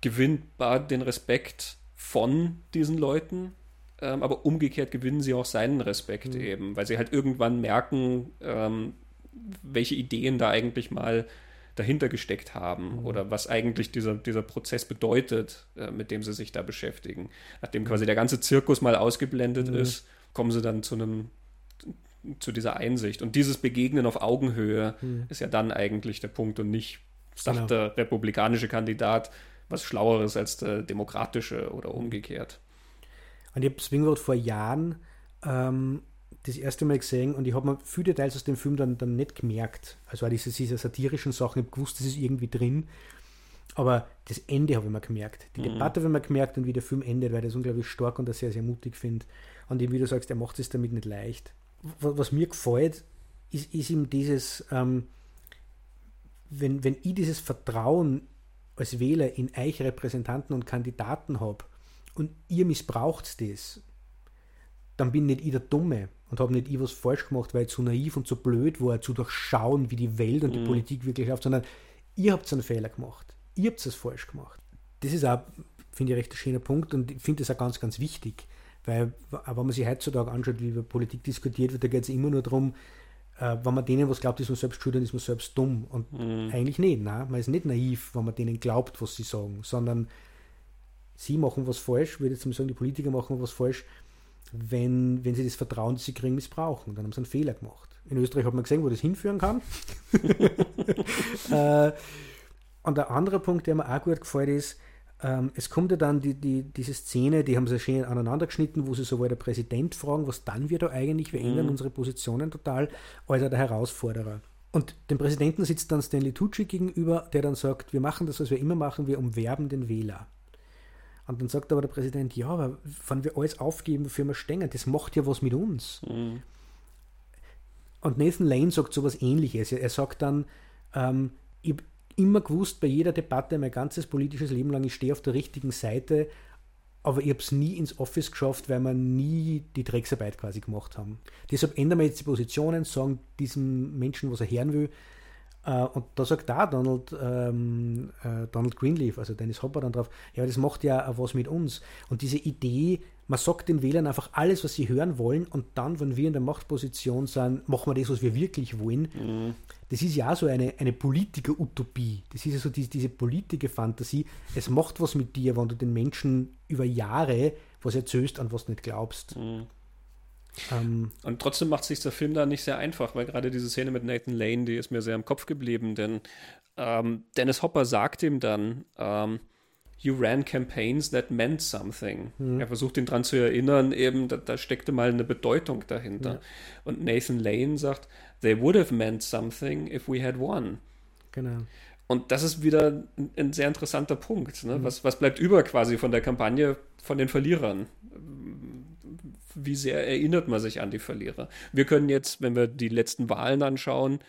gewinnt Bart den Respekt von diesen Leuten, ähm, aber umgekehrt gewinnen sie auch seinen Respekt mhm. eben, weil sie halt irgendwann merken, ähm, welche Ideen da eigentlich mal dahinter gesteckt haben mhm. oder was eigentlich dieser, dieser Prozess bedeutet, äh, mit dem sie sich da beschäftigen. Nachdem mhm. quasi der ganze Zirkus mal ausgeblendet mhm. ist, kommen sie dann zu einem zu dieser Einsicht. Und dieses Begegnen auf Augenhöhe mhm. ist ja dann eigentlich der Punkt und nicht, sagt genau. der republikanische Kandidat, was Schlaueres als der demokratische oder umgekehrt.
Und ich habe Swingvote vor Jahren ähm, das erste Mal gesehen und ich habe mir viele Details aus dem Film dann, dann nicht gemerkt. Also auch diese, diese satirischen Sachen, ich habe gewusst, das ist irgendwie drin. Aber das Ende habe ich mir gemerkt. Die mhm. Debatte habe ich mir gemerkt und wie der Film endet, weil ich das unglaublich stark und das sehr, sehr mutig finde. Und eben, wie du sagst, er macht es damit nicht leicht. Was, was mir gefällt, ist, ist ihm dieses, ähm, wenn, wenn ich dieses Vertrauen als Wähler in euch Repräsentanten und Kandidaten habe und ihr missbraucht das, dann bin nicht ich der Dumme und habe nicht ich was falsch gemacht, weil ich zu naiv und zu blöd war, zu durchschauen, wie die Welt und die mhm. Politik wirklich läuft, sondern ihr habt einen Fehler gemacht. Ihr habt es falsch gemacht. Das ist auch, finde ich, recht ein schöner Punkt und ich finde das auch ganz, ganz wichtig, weil, wenn man sich heutzutage anschaut, wie über Politik diskutiert wird, da geht es immer nur darum, äh, wenn man denen was glaubt, ist man selbst schuld, dann ist man selbst dumm. Und mhm. eigentlich nicht. Nein? Man ist nicht naiv, wenn man denen glaubt, was sie sagen, sondern sie machen was falsch, würde ich jetzt mal sagen, die Politiker machen was falsch, wenn, wenn sie das Vertrauen, das sie kriegen, missbrauchen. Dann haben sie einen Fehler gemacht. In Österreich hat man gesehen, wo das hinführen kann. äh, und der andere Punkt, der mir auch gut gefällt, ist, ähm, es kommt ja dann die, die, diese Szene, die haben sie schön aneinander geschnitten, wo sie sowohl der Präsident fragen, was dann wir da eigentlich, wir ändern mhm. unsere Positionen total, als auch der Herausforderer. Und dem Präsidenten sitzt dann Stanley Tucci gegenüber, der dann sagt, wir machen das, was wir immer machen, wir umwerben den Wähler. Und dann sagt aber der Präsident, ja, aber wenn wir alles aufgeben, wofür wir stehen, das macht ja was mit uns. Mhm. Und Nathan Lane sagt so was ähnliches. Er sagt dann, ähm, ich, immer gewusst, bei jeder Debatte, mein ganzes politisches Leben lang, ich stehe auf der richtigen Seite, aber ich habe es nie ins Office geschafft, weil wir nie die Drecksarbeit quasi gemacht haben. Deshalb ändern wir jetzt die Positionen, sagen diesem Menschen, was er hören will. Äh, und da sagt da Donald, ähm, äh, Donald Greenleaf, also Dennis Hopper dann drauf, ja, das macht ja auch was mit uns. Und diese Idee, man sagt den Wählern einfach alles, was sie hören wollen, und dann, wenn wir in der Machtposition sind, machen wir das, was wir wirklich wollen. Mhm. Das ist ja auch so eine, eine Politiker-Utopie. Das ist ja so diese, diese Politiker-Fantasie. Es macht was mit dir, wenn du den Menschen über Jahre was erzählst, an was du nicht glaubst. Mhm.
Ähm, und trotzdem macht sich der Film da nicht sehr einfach, weil gerade diese Szene mit Nathan Lane, die ist mir sehr im Kopf geblieben, denn ähm, Dennis Hopper sagt ihm dann, ähm, You ran campaigns that meant something. Mhm. Er versucht ihn daran zu erinnern, eben, da, da, steckte mal eine Bedeutung dahinter. Ja. Und Nathan Lane sagt, They would have meant something if we had won.
Genau.
Und das ist wieder ein, ein sehr interessanter Punkt. Ne? Mhm. Was, was bleibt über quasi von der Kampagne von den Verlierern? Wie sehr erinnert man sich an die Verlierer? Wir können jetzt, wenn wir die letzten Wahlen anschauen,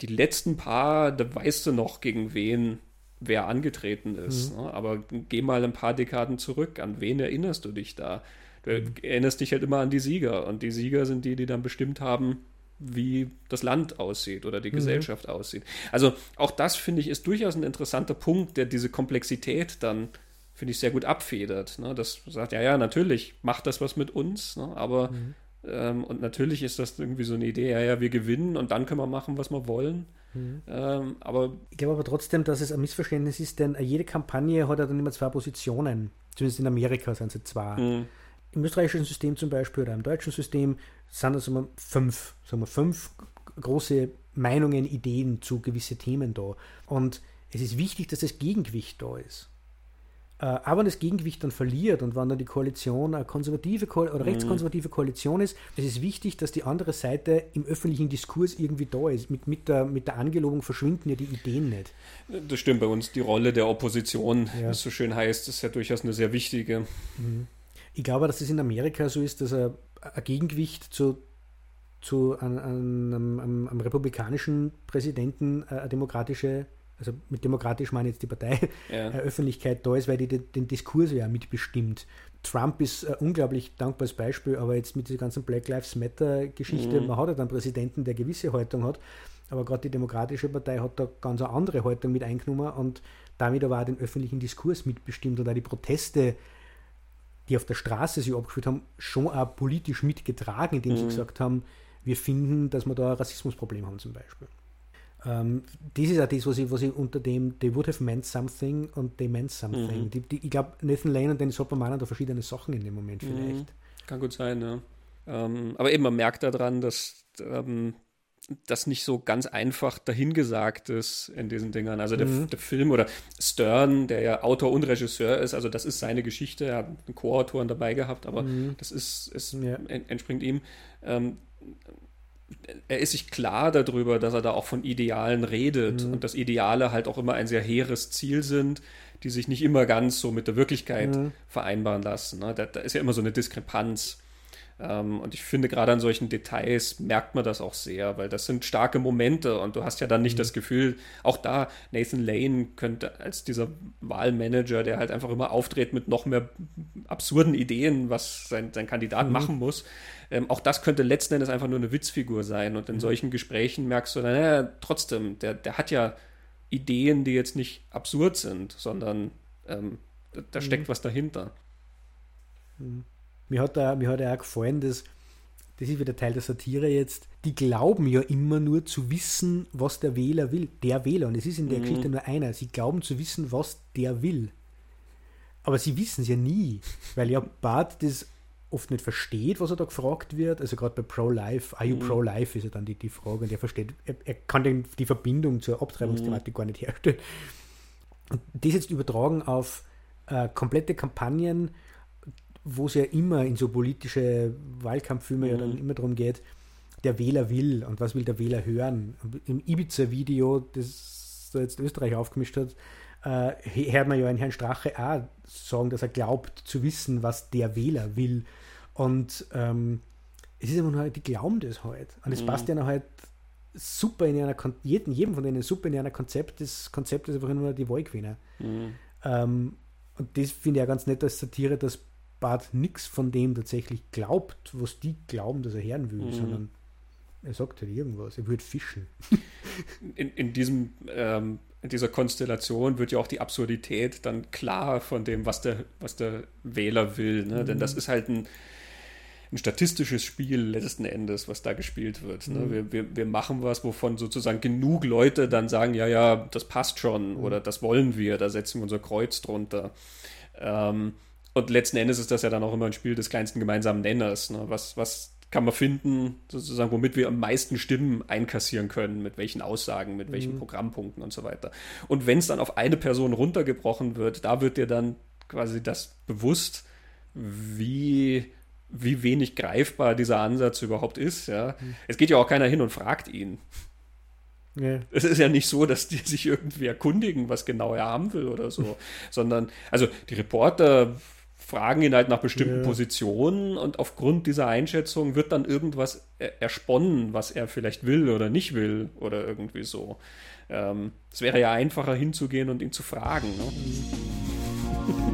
die letzten paar, da weißt du noch, gegen wen wer angetreten ist. Mhm. Ne? Aber geh mal ein paar Dekaden zurück. An wen erinnerst du dich da? Du mhm. erinnerst dich halt immer an die Sieger. Und die Sieger sind die, die dann bestimmt haben, wie das Land aussieht oder die mhm. Gesellschaft aussieht. Also auch das, finde ich, ist durchaus ein interessanter Punkt, der diese Komplexität dann, finde ich, sehr gut abfedert. Ne? Das sagt, ja, ja, natürlich macht das was mit uns, ne? aber mhm. ähm, und natürlich ist das irgendwie so eine Idee, ja, ja, wir gewinnen und dann können wir machen, was wir wollen. Mhm. Ähm, aber
ich glaube aber trotzdem, dass es ein Missverständnis ist, denn jede Kampagne hat ja dann immer zwei Positionen. Zumindest in Amerika sind es zwei. Mhm. Im österreichischen System zum Beispiel oder im deutschen System sind es immer fünf, sagen wir, fünf große Meinungen, Ideen zu gewissen Themen da. Und es ist wichtig, dass das Gegengewicht da ist. Äh, aber wenn das Gegengewicht dann verliert und wenn dann die Koalition eine konservative Ko oder mhm. rechtskonservative Koalition ist, es ist wichtig, dass die andere Seite im öffentlichen Diskurs irgendwie da ist. Mit, mit, der, mit der Angelobung verschwinden ja die Ideen nicht.
Das stimmt bei uns. Die Rolle der Opposition, ja. wie es so schön heißt, ist ja durchaus eine sehr wichtige.
Mhm. Ich glaube, dass es in Amerika so ist, dass ein, ein Gegengewicht zu, zu einem, einem, einem, einem republikanischen Präsidenten äh, eine demokratische also mit demokratisch meine ich jetzt die Parteiöffentlichkeit ja. da ist, weil die den, Diskurs ja mitbestimmt. Trump ist ein unglaublich dankbares Beispiel, aber jetzt mit dieser ganzen Black Lives Matter-Geschichte, mhm. man hat ja dann einen Präsidenten, der gewisse Haltung hat, aber gerade die Demokratische Partei hat da ganz eine andere Haltung mit eingenommen und damit aber auch den öffentlichen Diskurs mitbestimmt und auch die Proteste, die auf der Straße sich abgeführt haben, schon auch politisch mitgetragen, indem mhm. sie gesagt haben, wir finden, dass wir da ein Rassismusproblem haben zum Beispiel. Ähm, das ist auch das, was ich, was ich unter dem They would have meant something und they meant something. Mhm. Die, die, ich glaube, Nathan Lane und Dennis Hopper meinen da verschiedene Sachen in dem Moment mhm. vielleicht. Mhm.
Kann gut sein, ja. Ähm, aber eben, man merkt daran, dass ähm, das nicht so ganz einfach dahingesagt ist in diesen Dingern. Also der, mhm. der, Film oder Stern, der ja Autor und Regisseur ist, also das ist seine Geschichte, er hat einen Co-Autoren dabei gehabt, aber mhm. das ist, ist ja. entspringt ihm. Ähm, er ist sich klar darüber, dass er da auch von Idealen redet mhm. und dass Ideale halt auch immer ein sehr hehres Ziel sind, die sich nicht immer ganz so mit der Wirklichkeit mhm. vereinbaren lassen. Ne? Da, da, ist ja immer so eine Diskrepanz. Ähm, und ich finde, gerade an solchen Details merkt man das auch sehr, weil das sind starke Momente und du hast ja dann nicht mhm. das Gefühl, auch da, Nathan Lane könnte als dieser Wahlmanager, der halt einfach immer auftritt mit noch mehr absurden Ideen, was sein, sein Kandidat mhm. machen muss, ähm, auch das könnte letzten Endes einfach nur eine Witzfigur sein. Und in mhm. solchen Gesprächen merkst du, naja, trotzdem, der, der hat ja Ideen, die jetzt nicht absurd sind, sondern ähm, da, da steckt mhm. was dahinter.
Mhm. Mir hat, da, mir hat auch gefallen, dass das ist wieder Teil der Satire jetzt, die glauben ja immer nur zu wissen, was der Wähler will. Der Wähler. Und es ist in der mhm. Geschichte nur einer. Sie glauben zu wissen, was der will. Aber sie wissen es ja nie, weil ja Bart das oft nicht versteht, was er da gefragt wird. Also gerade bei Pro-Life, are you mhm. pro-life ist ja dann die, die Frage und er versteht, er, er kann die Verbindung zur Abtreibungsthematik mhm. gar nicht herstellen. Und das jetzt übertragen auf äh, komplette Kampagnen, wo es ja immer in so politische Wahlkampffilme mhm. ja dann mhm. immer darum geht, der Wähler will und was will der Wähler hören. Im Ibiza-Video, das da jetzt Österreich aufgemischt hat, äh, hört man ja einen Herrn Strache auch sagen, dass er glaubt zu wissen, was der Wähler will. Und ähm, es ist immer halt, die glauben das halt. Und es mhm. passt ja noch halt super in einer, jedem, jedem von denen super in einer Konzept. Das Konzept ist einfach nur die Wahlgewinner. Mhm. Ähm, und das finde ich ja ganz nett als Satire, dass Bart nichts von dem tatsächlich glaubt, was die glauben, dass er hören will, mhm. sondern er sagt halt irgendwas, er würde fischen.
In, in diesem ähm, in dieser Konstellation wird ja auch die Absurdität dann klar von dem, was der, was der Wähler will. Ne? Mhm. Denn das ist halt ein, ein statistisches Spiel letzten Endes, was da gespielt wird. Ne? Mhm. Wir, wir, wir machen was, wovon sozusagen genug Leute dann sagen, ja, ja, das passt schon mhm. oder das wollen wir, da setzen wir unser Kreuz drunter. Ähm, und letzten Endes ist das ja dann auch immer ein Spiel des kleinsten gemeinsamen Nenners. Ne? Was, was kann man finden, sozusagen, womit wir am meisten Stimmen einkassieren können, mit welchen Aussagen, mit welchen mhm. Programmpunkten und so weiter. Und wenn es dann auf eine Person runtergebrochen wird, da wird dir dann quasi das bewusst, wie, wie wenig greifbar dieser Ansatz überhaupt ist. Ja. Mhm. Es geht ja auch keiner hin und fragt ihn. Ja. Es ist ja nicht so, dass die sich irgendwie erkundigen, was genau er haben will oder so, sondern, also die Reporter fragen ihn halt nach bestimmten ja. Positionen und aufgrund dieser Einschätzung wird dann irgendwas ersponnen, was er vielleicht will oder nicht will oder irgendwie so. Ähm, es wäre ja einfacher hinzugehen und ihn zu fragen. Ne?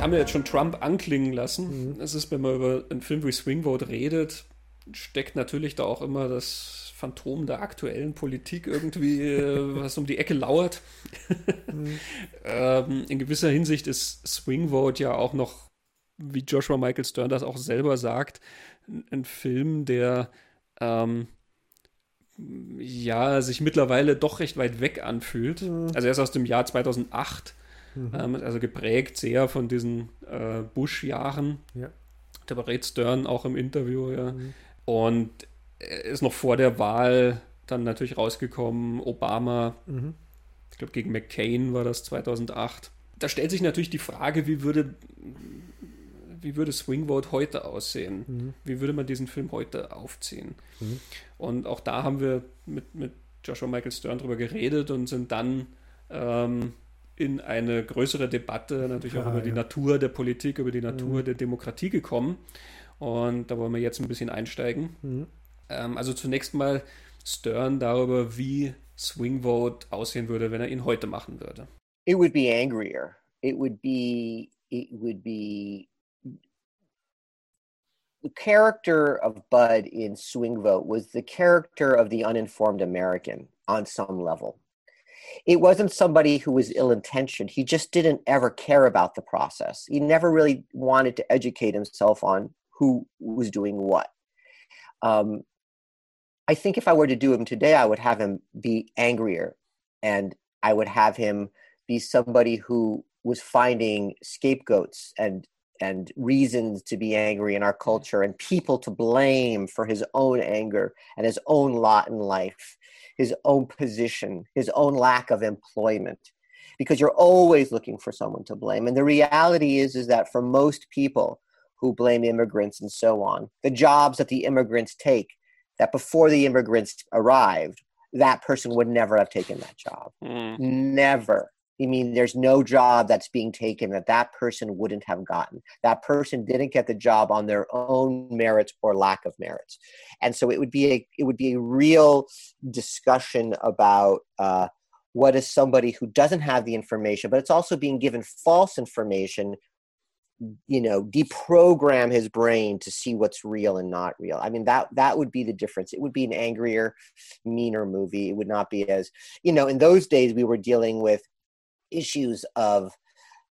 wir haben ja jetzt schon Trump anklingen lassen. Mhm. Es ist, wenn man über einen Film wie Swing Vote redet, steckt natürlich da auch immer das Phantom der aktuellen Politik irgendwie, äh, was um die Ecke lauert. Mhm. ähm, in gewisser Hinsicht ist Swing Vote ja auch noch, wie Joshua Michael Stern das auch selber sagt, ein Film, der ähm, ja, sich mittlerweile doch recht weit weg anfühlt. Mhm. Also er ist aus dem Jahr 2008, mhm. ähm, also geprägt sehr von diesen äh, Bush-Jahren. Ja. Da berät Stern auch im Interview, ja. Mhm. Und er ist noch vor der Wahl dann natürlich rausgekommen, Obama, mhm. ich glaube gegen McCain war das 2008. Da stellt sich natürlich die Frage, wie würde wie würde Swing Vote heute aussehen? Mhm. Wie würde man diesen Film heute aufziehen? Mhm. Und auch da haben wir mit, mit Joshua Michael Stern drüber geredet und sind dann ähm, in eine größere Debatte natürlich ja, auch über ja. die Natur der Politik, über die Natur mhm. der Demokratie gekommen. Und da wollen wir jetzt ein bisschen einsteigen. Mhm. Ähm, also zunächst mal Stern darüber, wie Swing Vote aussehen würde, wenn er ihn heute machen würde.
It would be angrier. It would be it would be the character of Bud in Swing Vote was the character of the uninformed American on some level. It wasn't somebody who was ill intentioned. He just didn't ever care about the process. He never really wanted to educate himself on who was doing what. Um, I think if I were to do him today, I would have him be angrier and I would have him be somebody who was finding scapegoats and and reasons to be angry in our mm-hmm. culture and people to blame for his own anger and his own lot in life, his own position, his own lack of employment. Because you're always looking for someone to blame. And the reality is, is that for most people who blame immigrants and so on, the jobs that the immigrants take, that before the immigrants arrived, that person would never have taken that job. Mm. Never. I mean, there's no job that's being taken that that person wouldn't have gotten. That person didn't get the job on their own merits or lack of merits, and so it would be a it would be a real discussion about uh, what is somebody who doesn't have the information, but it's also being given false information. You know, deprogram his brain to see what's real and not real. I mean, that that would be the difference. It would be an angrier, meaner movie. It would not be as you know. In those days, we were dealing with issues of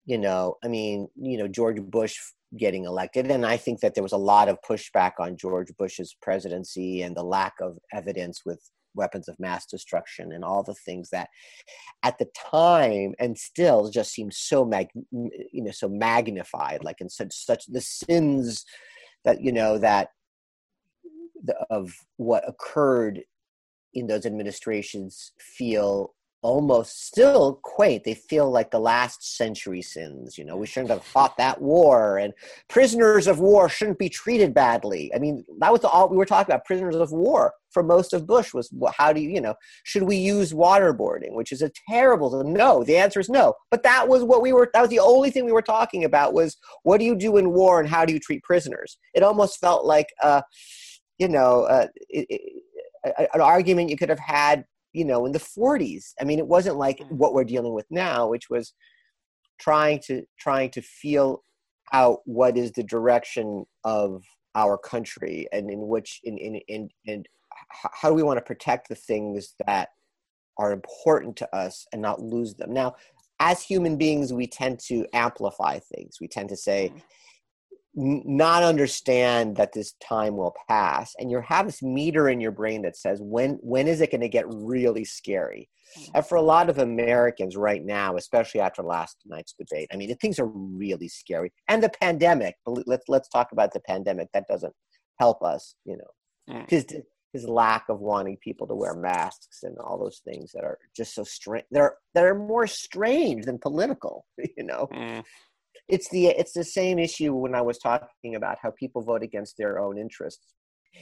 you know i mean you know george bush getting elected and i think that there was a lot of pushback on george bush's presidency and the lack of evidence with weapons of mass destruction and all the things that at the time and still just seem so mag you know so magnified like in such such the sins that you know that the, of what occurred in those administrations feel almost still quaint. They feel like the last century sins. You know, we shouldn't have fought that war, and prisoners of war shouldn't be treated badly. I mean, that was all we were talking about. Prisoners of war for most of Bush was how do you, you know, should we use waterboarding, which is a terrible. No, the answer is no. But that was what we were. That was the only thing we were talking about was what do you do in war and how do you treat prisoners. It almost felt like, uh, you know, uh, it, it, an argument you could have had you know in the 40s i mean it wasn't like mm. what we're dealing with now which was trying to trying to feel out what is the direction of our country and in which in in in, in how do we want to protect the things that are important to us and not lose them? Now as human beings we tend to amplify things. We tend to say mm not understand that this time will pass and you have this meter in your brain that says when when is it going to get really scary? And for a lot of americans right now especially after last night's debate i mean things are really scary and the pandemic let's let's talk about the pandemic that doesn't help us you know because mm. his lack of wanting people to wear masks and all those things that are just so strange they're that are more strange than political you know? Mm it's the it's the same issue when I was talking about how people vote against their own interests.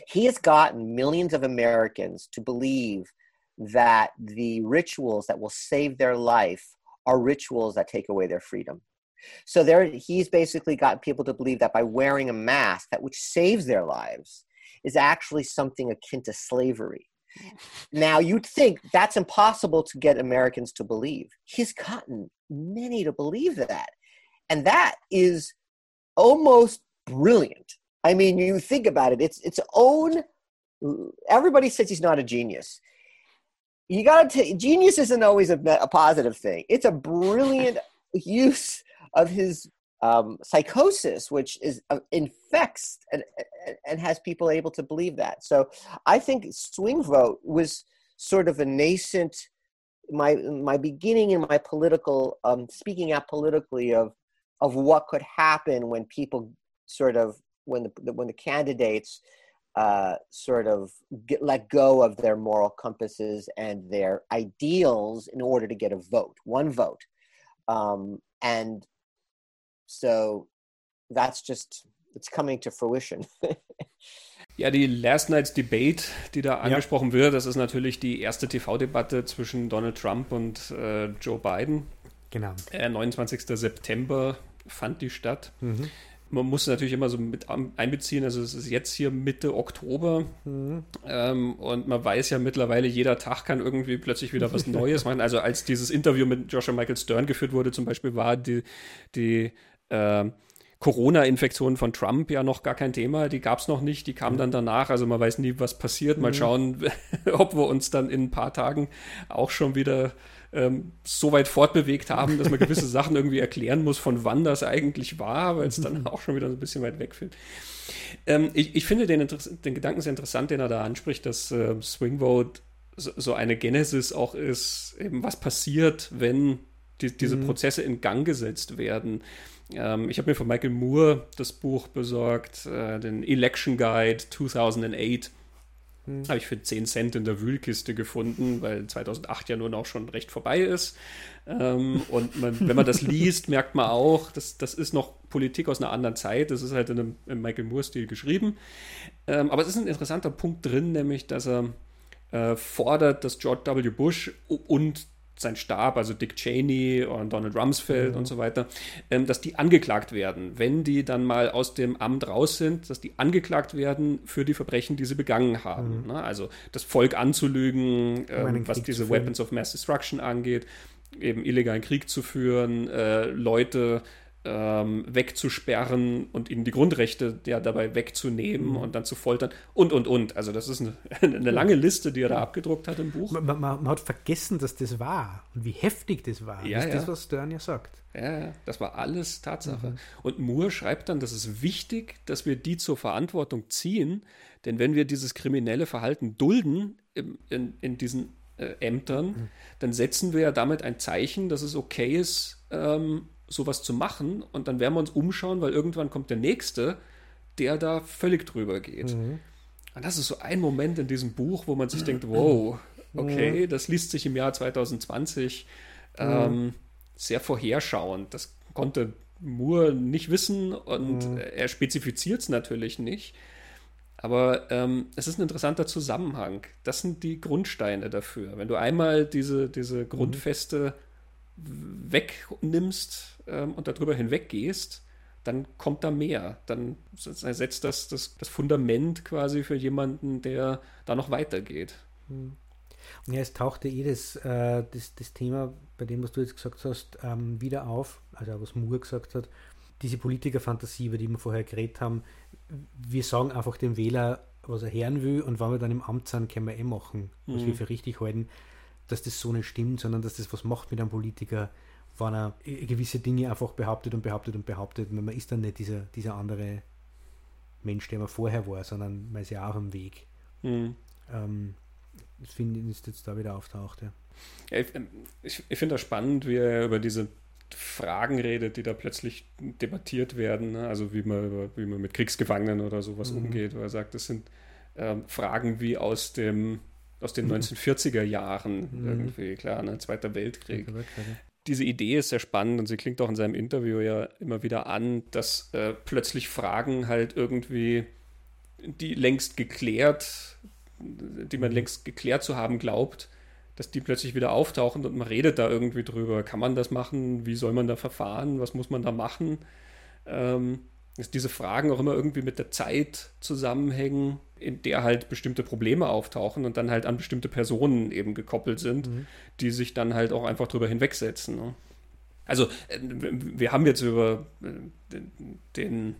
He has gotten millions of Americans to believe that the rituals that will save their life are rituals that take away their freedom. So there he's basically got people to believe that by wearing a mask that which saves their lives is actually something akin to slavery. Now you'd think that's impossible to get Americans to believe. He's gotten many to believe that. And that is almost brilliant. I mean, you think about it, it's its own. Everybody says he's not a genius. You got to, genius isn't always a, a positive thing. It's a brilliant use of his um, psychosis, which is uh, infects and, and has people able to believe that. So I think swing vote was sort of a nascent my my beginning in my political um, speaking out politically of of what could happen when people sort of when the when the candidates uh, sort of get, let go of their moral compasses and their ideals in order to get a vote, one vote. Um, and so that's just, it's coming to fruition.
Ja, die Last Night's Debate, die da angesprochen ja. wird, das ist natürlich die erste TV-Debatte zwischen Donald Trump und äh, Joe Biden.
Genau.
Äh, 29. September fand die statt. Mhm man muss natürlich immer so mit einbeziehen, also es ist jetzt hier Mitte Oktober mhm. ähm, und man weiß ja mittlerweile, jeder Tag kann irgendwie plötzlich wieder was Neues machen. Also als dieses Interview mit Joshua Michael Stern geführt wurde, zum Beispiel war die, die äh, Corona-Infektion von Trump ja noch gar kein Thema, die gab es noch nicht, die kam dann danach, also man weiß nie, was passiert. Mal mhm. schauen, ob wir uns dann in ein paar Tagen auch schon wieder ähm, so weit fortbewegt haben, dass man gewisse Sachen irgendwie erklären muss, von wann das eigentlich war, weil es dann auch schon wieder so ein bisschen weit wegführt. Ähm, ich, ich, finde den, den, Gedanken sehr interessant, den er da anspricht, dass äh, Swing Vote so, so, eine Genesis auch ist, eben was passiert, wenn die, diese mhm. Prozesse in Gang gesetzt werden. Ähm, ich habe mir von Michael Moore das Buch besorgt, äh, den Election Guide 2008 hm. Habe ich für 10 Cent in der Wühlkiste gefunden, weil 2008 ja nun auch schon recht vorbei ist. Ähm, und man, wenn man das liest, merkt man auch, dass das ist noch Politik aus einer anderen Zeit. Das ist halt in einem, im Michael Moore-Stil geschrieben. Ähm, aber es ist ein interessanter Punkt drin, nämlich, dass er äh, fordert, dass George W. Bush und sein Stab, also Dick Cheney und Donald Rumsfeld mhm. und so weiter, ähm, dass die angeklagt werden, wenn die dann mal aus dem Amt raus sind, dass die angeklagt werden für die Verbrechen, die sie begangen haben. Mhm. Ne? Also das Volk anzulügen, ähm, was diese Weapons of Mass Destruction angeht, eben illegalen Krieg zu führen, äh, Leute ähm, wegzusperren und ihnen die Grundrechte ja dabei wegzunehmen mhm. und dann zu foltern und, und, und. Also das ist eine, eine lange Liste, die er da abgedruckt hat im Buch.
Man, man, man, hat vergessen, dass das war und wie heftig das war.
Ja, das
ist
ja.
das, was Stern ja sagt.
Ja, das war alles Tatsache. Mhm. Und Moore schreibt dann, das ist wichtig, dass wir die zur Verantwortung ziehen, denn wenn wir dieses kriminelle Verhalten dulden in, in, in diesen äh, Ämtern, mhm. dann setzen wir ja damit ein Zeichen, dass es okay ist, ähm, sowas zu machen und dann werden wir uns umschauen, weil irgendwann kommt der Nächste, der da völlig drüber geht. Mhm. Und das ist so ein Moment in diesem Buch, wo man sich denkt, wow, okay, mhm. das liest sich im Jahr 2020 mhm. ähm, sehr vorherschauend. Das konnte Moore nicht wissen und mhm. er spezifiziert es natürlich nicht. Aber ähm, es ist ein interessanter Zusammenhang. Das sind die Grundsteine dafür. Wenn du einmal diese, diese mhm. Grundfeste wegnimmst ähm, und darüber hinweggehst, dann kommt da mehr. Dann setzt das, das das Fundament quasi für jemanden, der da noch weitergeht. Hm.
Und ja, es tauchte eh das, äh, das, das Thema, bei dem, was du jetzt gesagt hast, ähm, wieder auf, also was Moore gesagt hat, diese Politikerfantasie, über die wir vorher geredet haben. Wir sagen einfach dem Wähler, was er hören will, und wenn wir dann im Amt sind, können wir eh machen, was mhm. wir für richtig halten dass das so nicht stimmt, sondern dass das was macht mit einem Politiker, wenn er gewisse Dinge einfach behauptet und behauptet und behauptet. Man ist dann nicht dieser, dieser andere Mensch, der man vorher war, sondern man ist ja auch am Weg. Mhm. Ähm, das finde ich, ist jetzt da wieder auftaucht. Ja.
ja ich, ich, ich finde das spannend, wie er über diese Fragen redet, die da plötzlich debattiert werden. Ne? Also wie man, wie man mit Kriegsgefangenen oder sowas mhm. umgeht. Wo er sagt, das sind ähm, Fragen wie aus dem aus den 1940er mhm. Jahren mhm. irgendwie, klar, ne? Zweiter Weltkrieg. Diese Idee ist sehr spannend und sie klingt auch in seinem Interview ja immer wieder an, dass äh, plötzlich Fragen halt irgendwie, die längst geklärt, die man mhm. längst geklärt zu haben glaubt, dass die plötzlich wieder auftauchen und man redet da irgendwie drüber. Kann man das machen? Wie soll man da verfahren? Was muss man da machen? Ähm, dass diese Fragen auch immer irgendwie mit der Zeit zusammenhängen, in der halt bestimmte Probleme auftauchen und dann halt an bestimmte Personen eben gekoppelt sind, mhm. die sich dann halt auch einfach drüber hinwegsetzen. Ne? Also, äh, wir haben jetzt über äh, den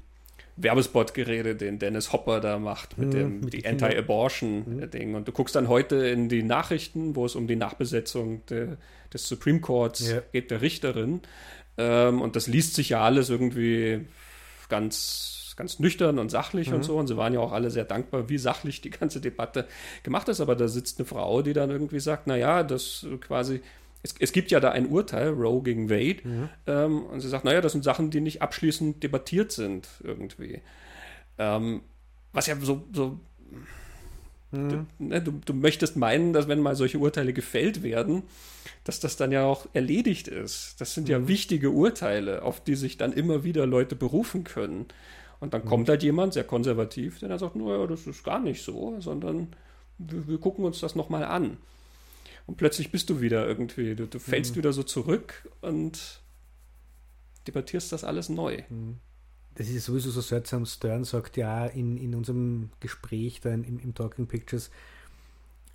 Werbespot geredet, den Dennis Hopper da macht mit mhm, dem mit die Anti-Abortion-Ding. Mhm. Und du guckst dann heute in die Nachrichten, wo es um die Nachbesetzung de, des Supreme Courts ja. geht, der Richterin. Ähm, und das liest sich ja alles irgendwie ganz, ganz nüchtern und sachlich mhm. und so. Und sie waren ja auch alle sehr dankbar, wie sachlich die ganze Debatte gemacht ist. Aber da sitzt eine Frau, die dann irgendwie sagt, naja, das quasi es, es, gibt ja da ein Urteil, Roe gegen Wade, mhm. ähm, und sie sagt, naja, das sind Sachen, die nicht abschließend debattiert sind irgendwie. Ähm, was ja so, so mhm. du, ne, du, du, möchtest meinen, dass wenn mal solche Urteile gefällt werden, dass das dann ja auch erledigt ist. Das sind mhm. ja wichtige Urteile, auf die sich dann immer wieder Leute berufen können. Und dann kommt mhm. halt jemand, sehr konservativ, der dann sagt, naja, das ist gar nicht so, sondern wir, wir gucken uns das nochmal an. Und plötzlich bist du wieder irgendwie, du, du fällst mhm. wieder so zurück und debattierst das alles neu.
Das ist sowieso so seltsam. Stern sagt ja in, in unserem Gespräch da im, im Talking Pictures,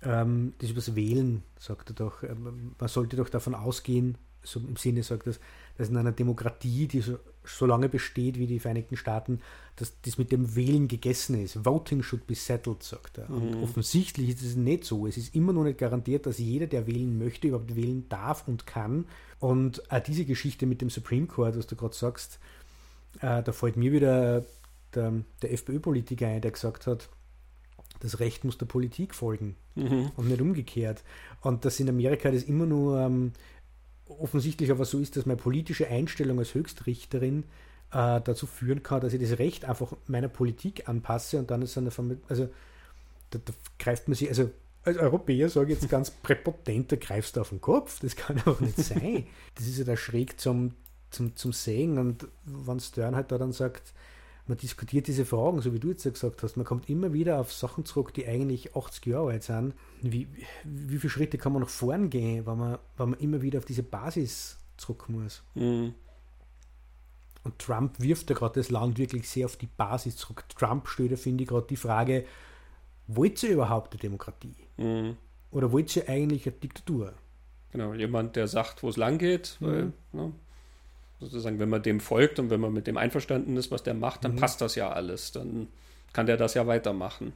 ähm, das über das Wählen, sagt er doch, ähm, man sollte doch davon ausgehen, so im Sinne sagt er, dass in einer Demokratie, die so so lange besteht wie die Vereinigten Staaten, dass das mit dem Wählen gegessen ist. Voting should be settled, sagt er. Und mhm. offensichtlich ist es nicht so. Es ist immer noch nicht garantiert, dass jeder, der wählen möchte, überhaupt wählen darf und kann. Und auch diese Geschichte mit dem Supreme Court, was du gerade sagst, äh, da fällt mir wieder der, der FPÖ-Politiker ein, der gesagt hat, das Recht muss der Politik folgen mhm. und nicht umgekehrt. Und dass in Amerika das immer nur ähm, offensichtlich aber so ist, dass meine politische Einstellung als Höchstrichterin äh, dazu führen kann, dass ich das Recht einfach meiner Politik anpasse und dann ist eine Verm also da, da, greift man sich, also als Europäer sage ich jetzt ganz präpotent, da greifst du auf den Kopf, das kann auch nicht sein. Das ist ja da schräg zum, zum, zum Sehen und wenn Stern halt da dann sagt, man diskutiert diese Fragen, so wie du jetzt ja gesagt hast. Man kommt immer wieder auf Sachen zurück, die eigentlich 80 Jahre alt sind. Wie, wie viele Schritte kann man nach vorn gehen, wenn man, wenn man immer wieder auf diese Basis zurück muss? Mhm. Und Trump wirft ja gerade das Land wirklich sehr auf die Basis zurück. Trump stellt ja, finde ich, gerade die Frage, wollt ihr überhaupt eine Demokratie? Mhm. Oder wollt ihr eigentlich eine Diktatur?
Genau, jemand, der sagt, wo es lang geht, mhm. weil, ne, sozusagen, wenn man dem folgt und wenn man mit dem einverstanden ist, was der macht, dann mhm. passt das ja alles. Dann kann der das ja weitermachen.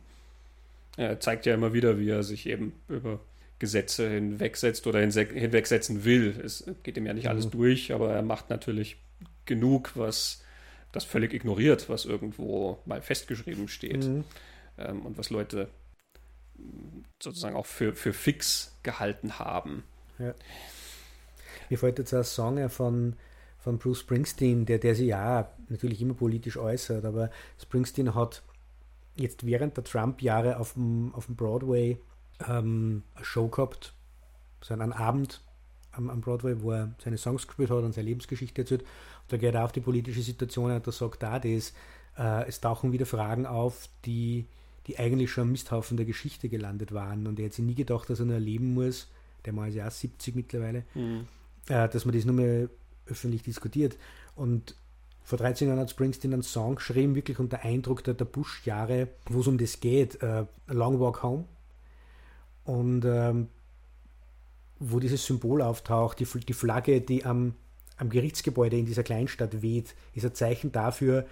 Er zeigt ja immer wieder, wie er sich eben über Gesetze hinwegsetzt oder hinwegsetzen will. Es geht ihm ja nicht mhm. alles durch, aber er macht natürlich genug, was das völlig ignoriert, was irgendwo mal festgeschrieben steht mhm. ähm, und was Leute sozusagen auch für, für fix gehalten haben. Ja.
Mir fällt jetzt ein Song von von Bruce Springsteen, der, der sich ja natürlich immer politisch äußert, aber Springsteen hat jetzt während der Trump-Jahre auf dem, auf dem Broadway ähm, eine Show gehabt, so einen Abend am, am, Broadway, wo er seine Songs gespielt hat und seine Lebensgeschichte erzählt. Und da geht er auf die politische Situation und da sagt da das, äh, es tauchen wieder Fragen auf, die, die eigentlich schon am Misthaufen der Geschichte gelandet waren. Und er hat sich nie gedacht, dass er nur erleben muss, der Mann ist ja auch 70 mittlerweile, mhm. äh, dass man das nur mehr öffentlich diskutiert. Und vor 13 Jahren hat Springsteen einen Song geschrieben, wirklich unter Eindruck der, der Bush-Jahre, wo es um das geht, äh, A Long Walk Home. Und ähm, wo dieses Symbol auftaucht, die, die Flagge, die am, am Gerichtsgebäude in dieser Kleinstadt weht, ist ein Zeichen dafür,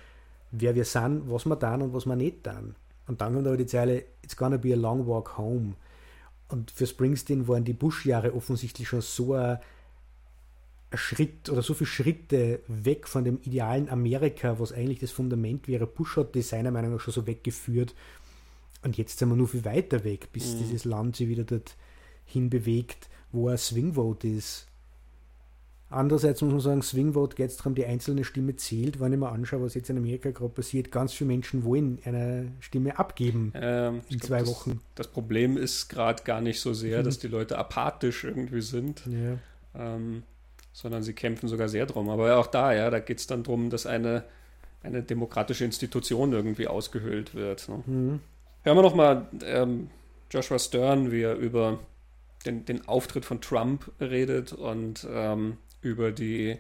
wer wir sind, was wir tun und was wir nicht tun. Und dann kommt aber die Zeile, It's gonna be a long walk home. Und für Springsteen waren die Bush-Jahre offensichtlich schon so ein Schritt oder so viele Schritte weg von dem idealen Amerika, was eigentlich das Fundament wäre. Bush hat das seiner Meinung nach schon so weggeführt. Und jetzt sind wir nur viel weiter weg, bis mhm. dieses Land sich wieder dorthin bewegt, wo ein Swingvote ist. Andererseits muss man sagen, Swingvote geht es darum, die einzelne Stimme zählt. Wenn ich mir anschaue, was jetzt in Amerika gerade passiert, ganz viele Menschen wollen eine Stimme abgeben ähm, in zwei
das,
Wochen.
Das Problem ist gerade gar nicht so sehr, mhm. dass die Leute apathisch irgendwie sind. Ja. Ähm, sondern sie kämpfen sogar sehr drum. Aber auch da, ja, da geht es dann darum, dass eine, eine demokratische Institution irgendwie ausgehöhlt wird. Ne? Mhm. Hören wir nochmal ähm, Joshua Stern, wie er über den, den Auftritt von Trump redet und ähm, über die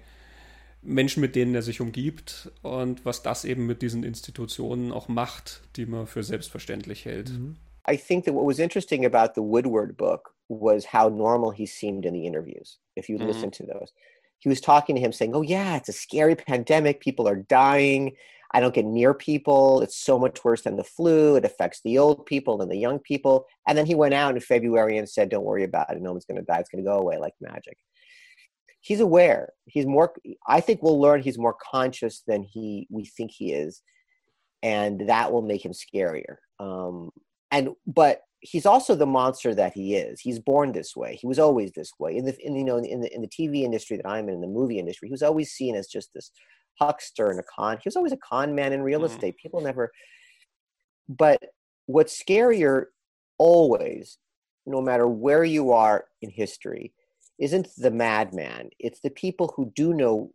Menschen, mit denen er sich umgibt und was das eben mit diesen Institutionen auch macht, die man für selbstverständlich hält. Mhm.
I think that what was interesting about the Woodward book was how normal he seemed in the interviews. If you mm-hmm. listen to those, he was talking to him saying, "Oh yeah, it's a scary pandemic. People are dying. I don't get near people. It's so much worse than the flu. It affects the old people and the young people." And then he went out in February and said, "Don't worry about it. No one's going to die. It's going to go away like magic." He's aware. He's more. I think we'll learn he's more conscious than he we think he is, and that will make him scarier. Um, and but he's also the monster that he is. He's born this way. He was always this way. In the in you know in the in the TV industry that I'm in, in the movie industry, he was always seen as just this huckster and a con. He was always a con man in real mm-hmm. estate. People never. But what's scarier, always, no matter where you are in history, isn't the madman. It's the people who do know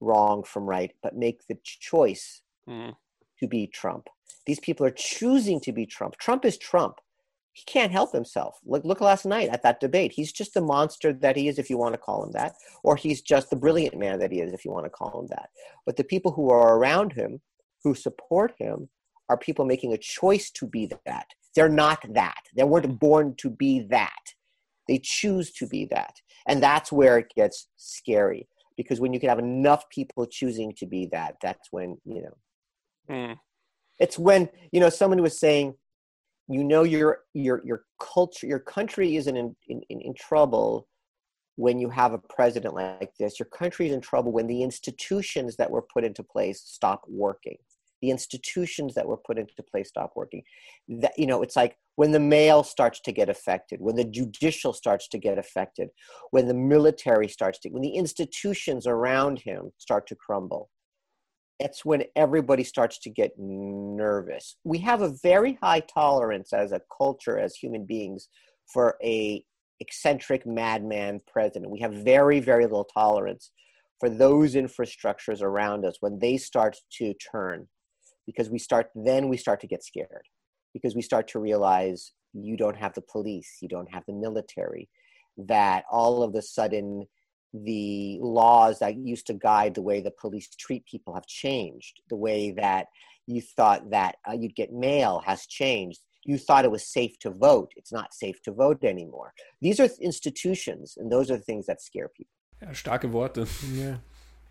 wrong from right, but make the choice mm. To be Trump. These people are choosing to be Trump. Trump is Trump he can't help himself. Look, look last night at that debate. He's just the monster that he is, if you want to call him that, or he's just the brilliant man that he is, if you want to call him that. But the people who are around him, who support him, are people making a choice to be that. They're not that. They weren't born to be that. They choose to be that. And that's where it gets scary. Because when you can have enough people choosing to be that, that's when, you know. Mm. It's when, you know, someone was saying, you know your your your culture your country isn't in, in, in trouble when you have a president like this. Your country is in trouble when the institutions that were put into place stop working. The institutions that were put into place stop working. That you know it's like when the mail starts to get affected when the judicial starts to get affected when the military starts to when the institutions around him start to crumble it's when everybody starts to get nervous. We have a very high tolerance as a culture, as human beings, for a eccentric madman president. We have very, very little tolerance for those infrastructures around us when they start to turn, because we start then we start to get scared, because we start to realize you don't have the police, you don't have the military, that all of a sudden the laws that used to guide the way the police treat people have changed. The way that you thought that uh, you'd get mail has changed. You thought it was safe to vote. It's not safe to vote anymore. These are institutions, and those are the things that scare people.
Ja, starke Worte. Ja.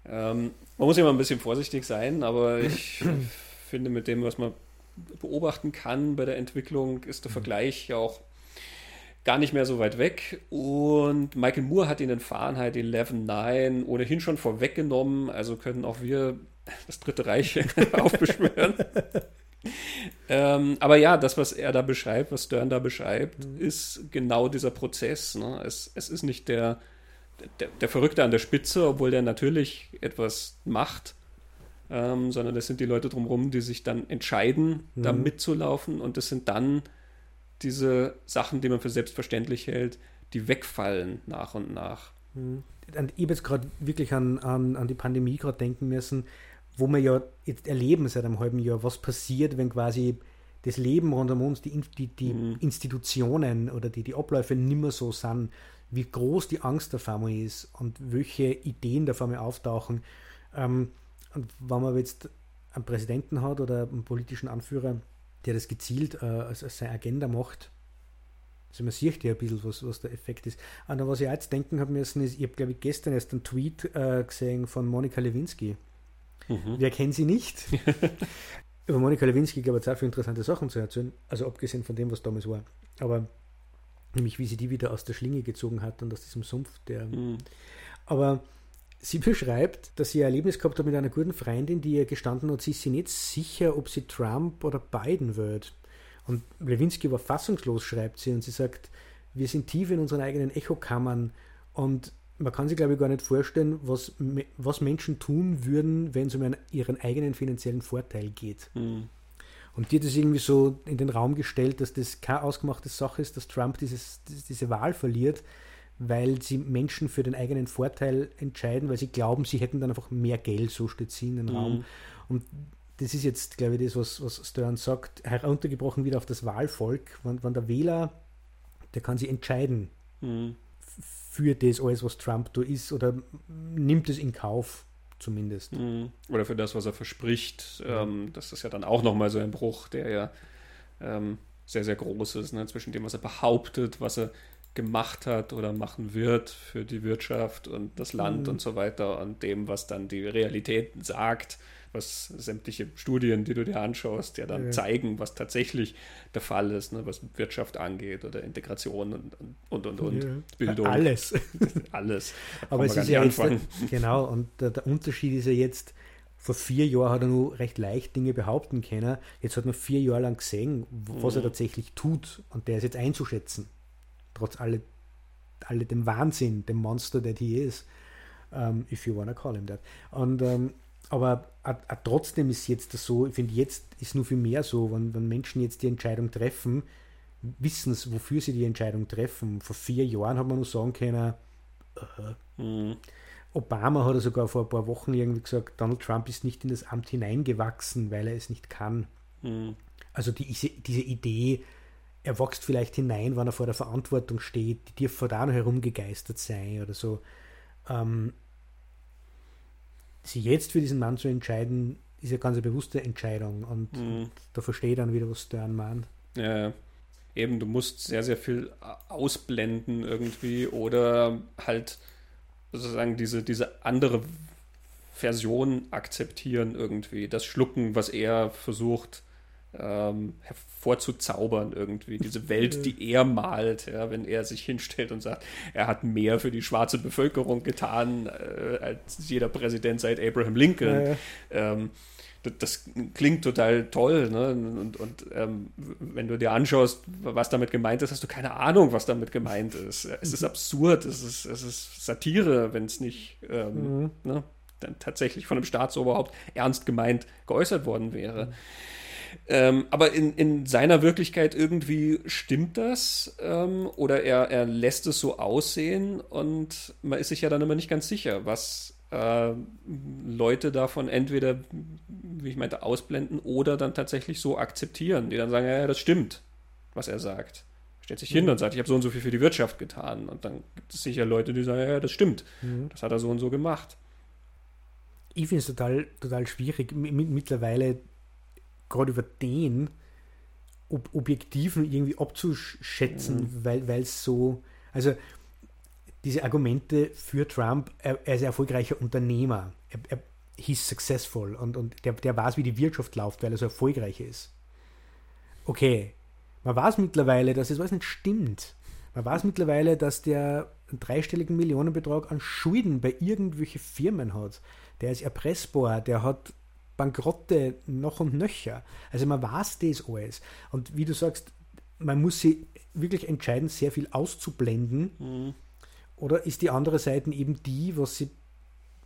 Ähm, man muss immer ein bisschen vorsichtig sein, aber ich finde, mit dem, was man beobachten kann bei der Entwicklung, ist der mhm. Vergleich ja auch gar nicht mehr so weit weg. Und Michael Moore hat ihn in Fahrenheit 11.9 ohnehin schon vorweggenommen. Also können auch wir das Dritte Reich aufbeschwören. ähm, aber ja, das, was er da beschreibt, was Stern da beschreibt, mhm. ist genau dieser Prozess. Ne? Es, es ist nicht der, der, der, Verrückte an der Spitze, obwohl der natürlich etwas macht, ähm, sondern das sind die Leute drumherum, die sich dann entscheiden, mhm. da mitzulaufen. Und das sind dann diese Sachen, die man für selbstverständlich hält, die wegfallen nach und nach.
Mhm. Ich habe jetzt gerade wirklich an, an, an die Pandemie gerade denken müssen, wo wir ja jetzt erleben seit einem halben Jahr, was passiert, wenn quasi das Leben rund um uns, die, die, die mhm. Institutionen oder die, die Abläufe nicht mehr so sind, wie groß die Angst der einmal ist und welche Ideen da einmal auftauchen. Ähm, und wenn man jetzt einen Präsidenten hat oder einen politischen Anführer, der das gezielt äh, als, als seine Agenda macht. Also man sieht ja ein bisschen, was, was der Effekt ist. Und was ich jetzt denken habe müssen, ist, ich habe, glaube ich, gestern erst einen Tweet äh, gesehen von Monika Lewinsky. Mhm. Wer kennt sie nicht? Über Monika Lewinsky glaube ich, auch viele interessante Sachen zu erzählen. Also abgesehen von dem, was damals war. Aber nämlich, wie sie die wieder aus der Schlinge gezogen hat und aus diesem Sumpf. Der, mhm. Aber Sie beschreibt, dass sie ein Erlebnis gehabt hat mit einer guten Freundin, die ihr gestanden hat, sie ist sich nicht sicher, ob sie Trump oder Biden wird. Und Lewinsky war fassungslos, schreibt sie, und sie sagt, wir sind tief in unseren eigenen Echokammern und man kann sich, glaube ich, gar nicht vorstellen, was, was Menschen tun würden, wenn es um einen, ihren eigenen finanziellen Vorteil geht. Mhm. Und die hat es irgendwie so in den Raum gestellt, dass das keine ausgemachte Sache ist, dass Trump dieses, diese Wahl verliert, weil sie Menschen für den eigenen Vorteil entscheiden, weil sie glauben, sie hätten dann einfach mehr Geld, so steht sie in den mhm. Raum. Und das ist jetzt, glaube ich, das, was, was Stern sagt, heruntergebrochen wieder auf das Wahlvolk. Wenn, wenn der Wähler, der kann sich entscheiden mhm. für das alles, was Trump da ist, oder nimmt es in Kauf zumindest. Mhm.
Oder für das, was er verspricht. Ähm, das ist ja dann auch nochmal so ein Bruch, der ja ähm, sehr, sehr groß ist, ne? zwischen dem, was er behauptet, was er gemacht hat oder machen wird für die Wirtschaft und das Land mhm. und so weiter und dem, was dann die Realität sagt, was sämtliche Studien, die du dir anschaust, ja dann ja. zeigen, was tatsächlich der Fall ist, ne, was Wirtschaft angeht oder Integration und und und, und ja.
Bildung. Alles.
Alles.
Aber es ist ja jetzt, genau, und der, der Unterschied ist ja jetzt, vor vier Jahren hat er nur recht leicht Dinge behaupten können. Jetzt hat man vier Jahre lang gesehen, was mhm. er tatsächlich tut. Und der ist jetzt einzuschätzen. Trotz alle, alle dem Wahnsinn, dem Monster, der he is. Um, if you wanna call him that. Und, um, ähm, aber a, a, trotzdem ist jetzt das so, ich finde, jetzt ist nur viel mehr so, wenn, wenn Menschen jetzt die Entscheidung treffen, wissen sie, wofür sie die Entscheidung treffen. Vor vier Jahren hat man nur sagen können, uh, mhm. Obama hat er sogar vor ein paar Wochen irgendwie gesagt, Donald Trump ist nicht in das Amt hineingewachsen, weil er es nicht kann. Mhm. Also die, diese Idee, er wächst vielleicht hinein, wenn er vor der Verantwortung steht, die dürfte da noch herumgegeistert sein oder so. Ähm, sich jetzt für diesen Mann zu entscheiden, ist ja ganz eine bewusste Entscheidung und, mhm. da verstehe ich dann wieder, was Stern meint.
Ja, eben, du musst sehr, sehr viel ausblenden irgendwie oder halt sozusagen diese, diese andere Version akzeptieren irgendwie, das Schlucken, was er versucht ähm, hervorzuzaubern irgendwie, diese Welt, die er malt, ja, wenn er sich hinstellt und sagt, er hat mehr für die schwarze Bevölkerung getan äh, als jeder Präsident seit Abraham Lincoln. Ja. Ähm, das, das, klingt total toll. Ne? Und, und ähm, wenn du dir anschaust, was damit gemeint ist, hast du keine Ahnung, was damit gemeint ist. Es ist absurd, es ist, es ist Satire, wenn es nicht ähm, mhm. ne, dann tatsächlich von einem Staatsoberhaupt ernst gemeint geäußert worden wäre. Mhm. Ähm, aber in, in seiner Wirklichkeit irgendwie stimmt das ähm, oder er, er lässt es so aussehen und man ist sich ja dann immer nicht ganz sicher, was äh, Leute davon entweder, wie ich meinte, ausblenden oder dann tatsächlich so akzeptieren, die dann sagen, ja, das stimmt, was er sagt. Stellt sich mhm. hin und sagt, ich habe so und so viel für die Wirtschaft getan. Und dann gibt es sicher Leute, die sagen, ja, das stimmt. Mhm. Das hat er so und so gemacht.
Ich finde es total, total schwierig, mittlerweile gerade über den Ob Objektiven irgendwie abzuschätzen, mhm. weil es so, also diese Argumente für Trump, er, er ist ein erfolgreicher Unternehmer, er, er he's successful und, und der, der weiß, wie die Wirtschaft läuft, weil er so erfolgreich ist. Okay, man weiß mittlerweile, dass es das nicht stimmt. Man weiß mittlerweile, dass der einen dreistelligen Millionenbetrag an Schulden bei irgendwelchen Firmen hat. Der ist erpressbar, der hat Bankrotte noch und nöcher. Also man weiß das alles. Und wie du sagst, man muss sich wirklich entscheiden, sehr viel auszublenden. Mhm. Oder ist die andere Seite eben die, was sie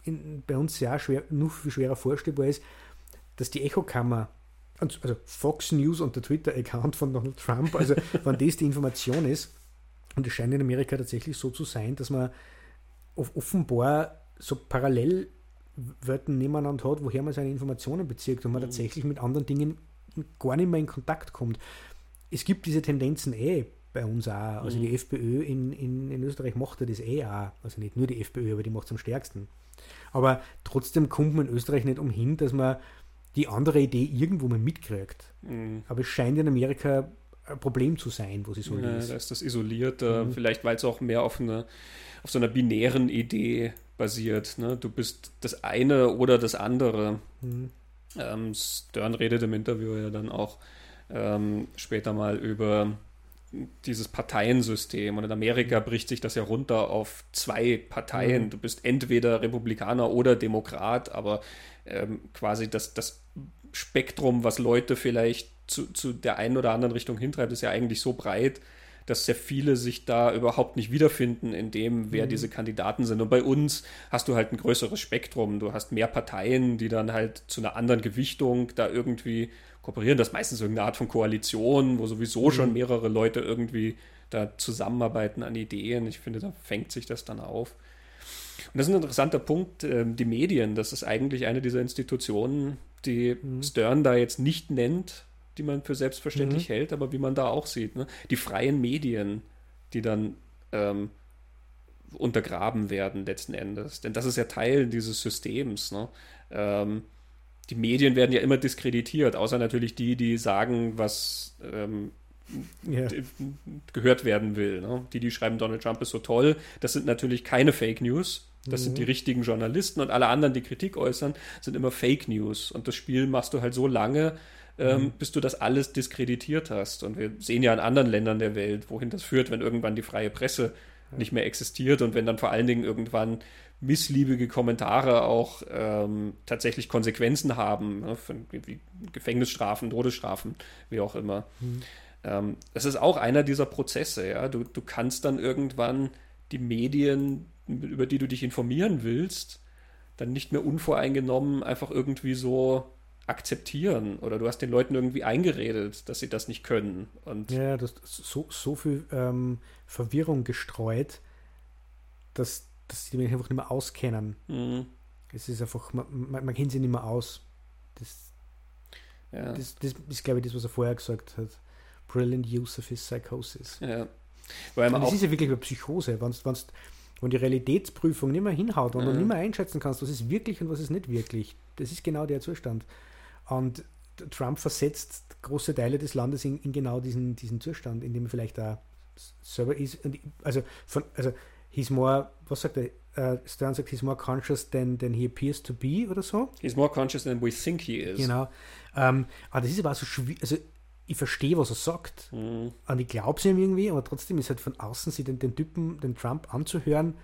in, bei uns sehr schwer, noch viel schwerer vorstellbar ist, dass die Echokammer, also Fox News und der Twitter-Account von Donald Trump, also wenn das die Information ist, und es scheint in Amerika tatsächlich so zu sein, dass man offenbar so parallel Wörtern nebeneinander hat, woher man seine Informationen bezieht und man mhm. tatsächlich mit anderen Dingen gar nicht mehr in Kontakt kommt. Es gibt diese Tendenzen eh bei uns auch. Also mhm. die FPÖ in, in, in Österreich macht das eh auch. Also nicht nur die FPÖ, aber die macht es am stärksten. Aber trotzdem kommt man in Österreich nicht umhin, dass man die andere Idee irgendwo mal mitkriegt. Mhm. Aber es scheint in Amerika ein Problem zu sein, wo sie so
ja, ist. Da ist das isoliert, mhm. vielleicht weil es auch mehr auf, eine, auf so einer binären Idee basiert. Ne? Du bist das eine oder das andere. Mhm. Ähm, Stern redet im Interview ja dann auch ähm, später mal über dieses Parteiensystem. Und in Amerika bricht sich das ja runter auf zwei Parteien. Mhm. Du bist entweder Republikaner oder Demokrat, aber ähm, quasi das, das Spektrum, was Leute vielleicht zu, zu der einen oder anderen Richtung hintreibt, ist ja eigentlich so breit, dass sehr viele sich da überhaupt nicht wiederfinden in dem, wer mhm. diese Kandidaten sind. Und bei uns hast du halt ein größeres Spektrum. Du hast mehr Parteien, die dann halt zu einer anderen Gewichtung da irgendwie kooperieren. Das ist meistens irgendeine Art von Koalition, wo sowieso mhm. schon mehrere Leute irgendwie da zusammenarbeiten an Ideen. Ich finde, da fängt sich das dann auf. Und das ist ein interessanter Punkt, ähm, die Medien. Das ist eigentlich eine dieser Institutionen, die mhm. Stern da jetzt nicht nennt, die man für selbstverständlich mhm. hält, aber wie man da auch sieht, ne? die freien Medien, die dann ähm, untergraben werden letzten Endes. Denn das ist ja Teil dieses Systems. Ne? Ähm, die Medien werden ja immer diskreditiert, außer natürlich die, die sagen, was ähm, ja. gehört werden will. Ne? Die, die schreiben, Donald Trump ist so toll, das sind natürlich keine Fake News. Das mhm. sind die mhm. richtigen Journalisten und alle anderen, die Kritik äußern, sind immer Fake News. Und das Spiel machst du halt so lange, ähm, mhm. bis du das alles diskreditiert hast. Und wir sehen ja in anderen Ländern der Welt, wohin das führt, wenn irgendwann die freie Presse nicht mehr existiert und wenn dann vor allen Dingen irgendwann missliebige Kommentare auch ähm, tatsächlich Konsequenzen haben, ne, für, wie Gefängnisstrafen, Todesstrafen, wie auch immer. Mhm. Ähm, das ist auch einer dieser Prozesse, ja. Du, du kannst dann irgendwann die Medien, über die du dich informieren willst, dann nicht mehr unvoreingenommen einfach irgendwie so akzeptieren oder du hast den Leuten irgendwie eingeredet, dass sie das nicht können. Und
ja, das so, so viel ähm, Verwirrung gestreut, dass, dass sie die Menschen einfach nicht mehr auskennen. Mhm. Es ist einfach, man, man, man, kennt sie nicht mehr aus. Das, ja. das, das ist, glaube ich, das, was er vorher gesagt hat. Brilliant use of his psychosis. Ja. Weil man das ist ja wirklich eine Psychose, wenn's, wenn's, wenn die Realitätsprüfung nicht mehr hinhaut und mhm. du nicht mehr einschätzen kannst, was ist wirklich und was ist nicht wirklich. Das ist genau der Zustand. Und Trump versetzt große Teile des Landes in, in genau diesen, diesen Zustand, in dem er vielleicht da selber ist. also, von, also, he's more, was sagt er? Uh, Stern sagt, he's more conscious than, than he appears to be oder so.
He's more conscious than we think he is.
Genau. Um, ähm, aber das ist aber so schwierig. Also, ich verstehe, was er sagt. Mhm. Und ich glaube es ihm irgendwie, aber trotzdem ist halt von außen, sich den, den Typen, den Trump anzuhören,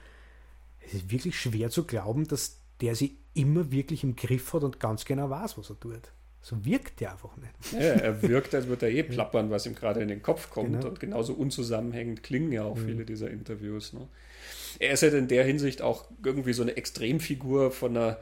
es ist wirklich schwer zu glauben, dass der sie immer wirklich im Griff hat und ganz genau weiß, was er tut. So wirkt er einfach nicht.
Ja, er wirkt, als würde er eh plappern, was ihm gerade in den Kopf kommt. Genau. Und genauso unzusammenhängend klingen ja auch mhm. viele dieser Interviews. Ne? Er ist halt in der Hinsicht auch irgendwie so eine Extremfigur von einer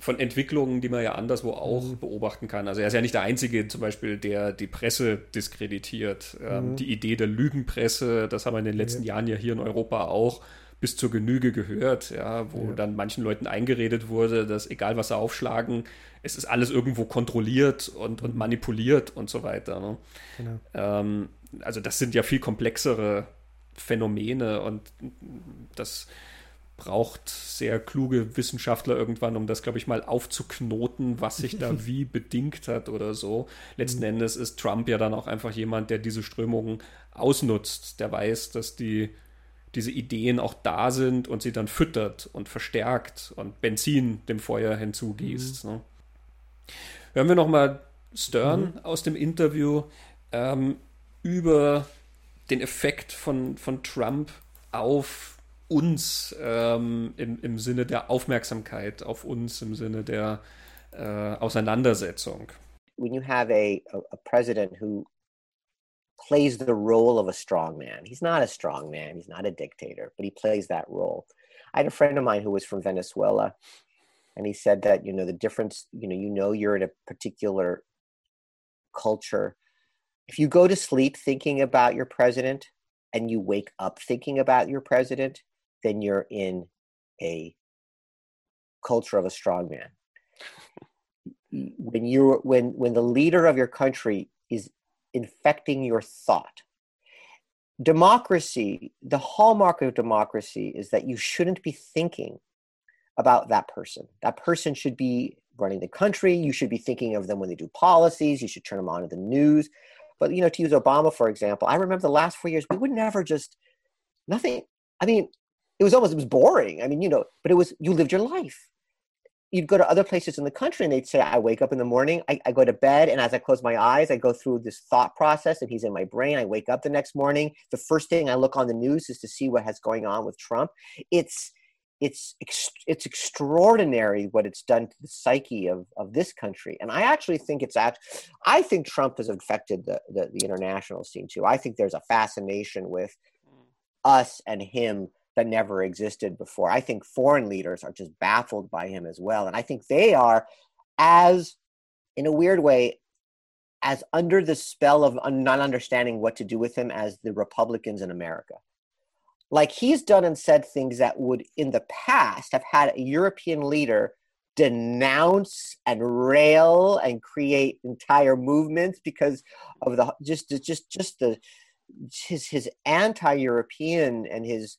von Entwicklungen, die man ja anderswo auch mhm. beobachten kann. Also er ist ja nicht der Einzige, zum Beispiel, der die Presse diskreditiert. Ähm, mhm. Die Idee der Lügenpresse, das haben wir in den letzten ja. Jahren ja hier in Europa auch bis zur Genüge gehört, ja, wo ja. dann manchen Leuten eingeredet wurde, dass egal was sie aufschlagen, es ist alles irgendwo kontrolliert und, und mhm. manipuliert und so weiter. Ne? Genau. Ähm, also das sind ja viel komplexere Phänomene und das braucht sehr kluge Wissenschaftler irgendwann, um das, glaube ich, mal aufzuknoten, was sich da wie bedingt hat oder so. Letzten mhm. Endes ist Trump ja dann auch einfach jemand, der diese Strömungen ausnutzt, der weiß, dass die diese Ideen auch da sind und sie dann füttert und verstärkt und Benzin dem Feuer hinzugießt. Mhm. Ne? Hören wir nochmal Stern mhm. aus dem Interview ähm, über den Effekt von, von Trump auf uns ähm, im, im Sinne der Aufmerksamkeit, auf uns im Sinne der äh, Auseinandersetzung.
When you have a, a, a president who plays the role of a strong man. He's not a strong man, he's not a dictator, but he plays that role. I had a friend of mine who was from Venezuela, and he said that, you know, the difference, you know, you know, you're in a particular culture. If you go to sleep thinking about your president and you wake up thinking about your president, then you're in a culture of a strong man. When you when when the leader of your country is infecting your thought. Democracy, the hallmark of democracy is that you shouldn't be thinking about that person. That person should be running the country. You should be thinking of them when they do policies. You should turn them on to the news. But, you know, to use Obama, for example, I remember the last four years, we would never just, nothing. I mean, it was almost, it was boring. I mean, you know, but it was, you lived your life you'd go to other places in the country and they'd say, I wake up in the morning, I, I, go to bed, and as I close my eyes, I go through this thought process, and he's in my brain. I wake up the next morning. The first thing I look on the news is to see what has going on with Trump. It's it's it's extraordinary what it's done to the psyche of, of this country, and I actually think it's act. I think Trump has infected the, the, the international scene too. I think there's a fascination with mm. us and him that never existed before. I think foreign leaders are just baffled by him as well. And I think they are as, in a weird way, as under the spell of not understanding what to do with him as the Republicans in America. Like he's done and said things that would, in the past, have had a European leader denounce and rail and create entire movements because of the just just just the his his anti-European and his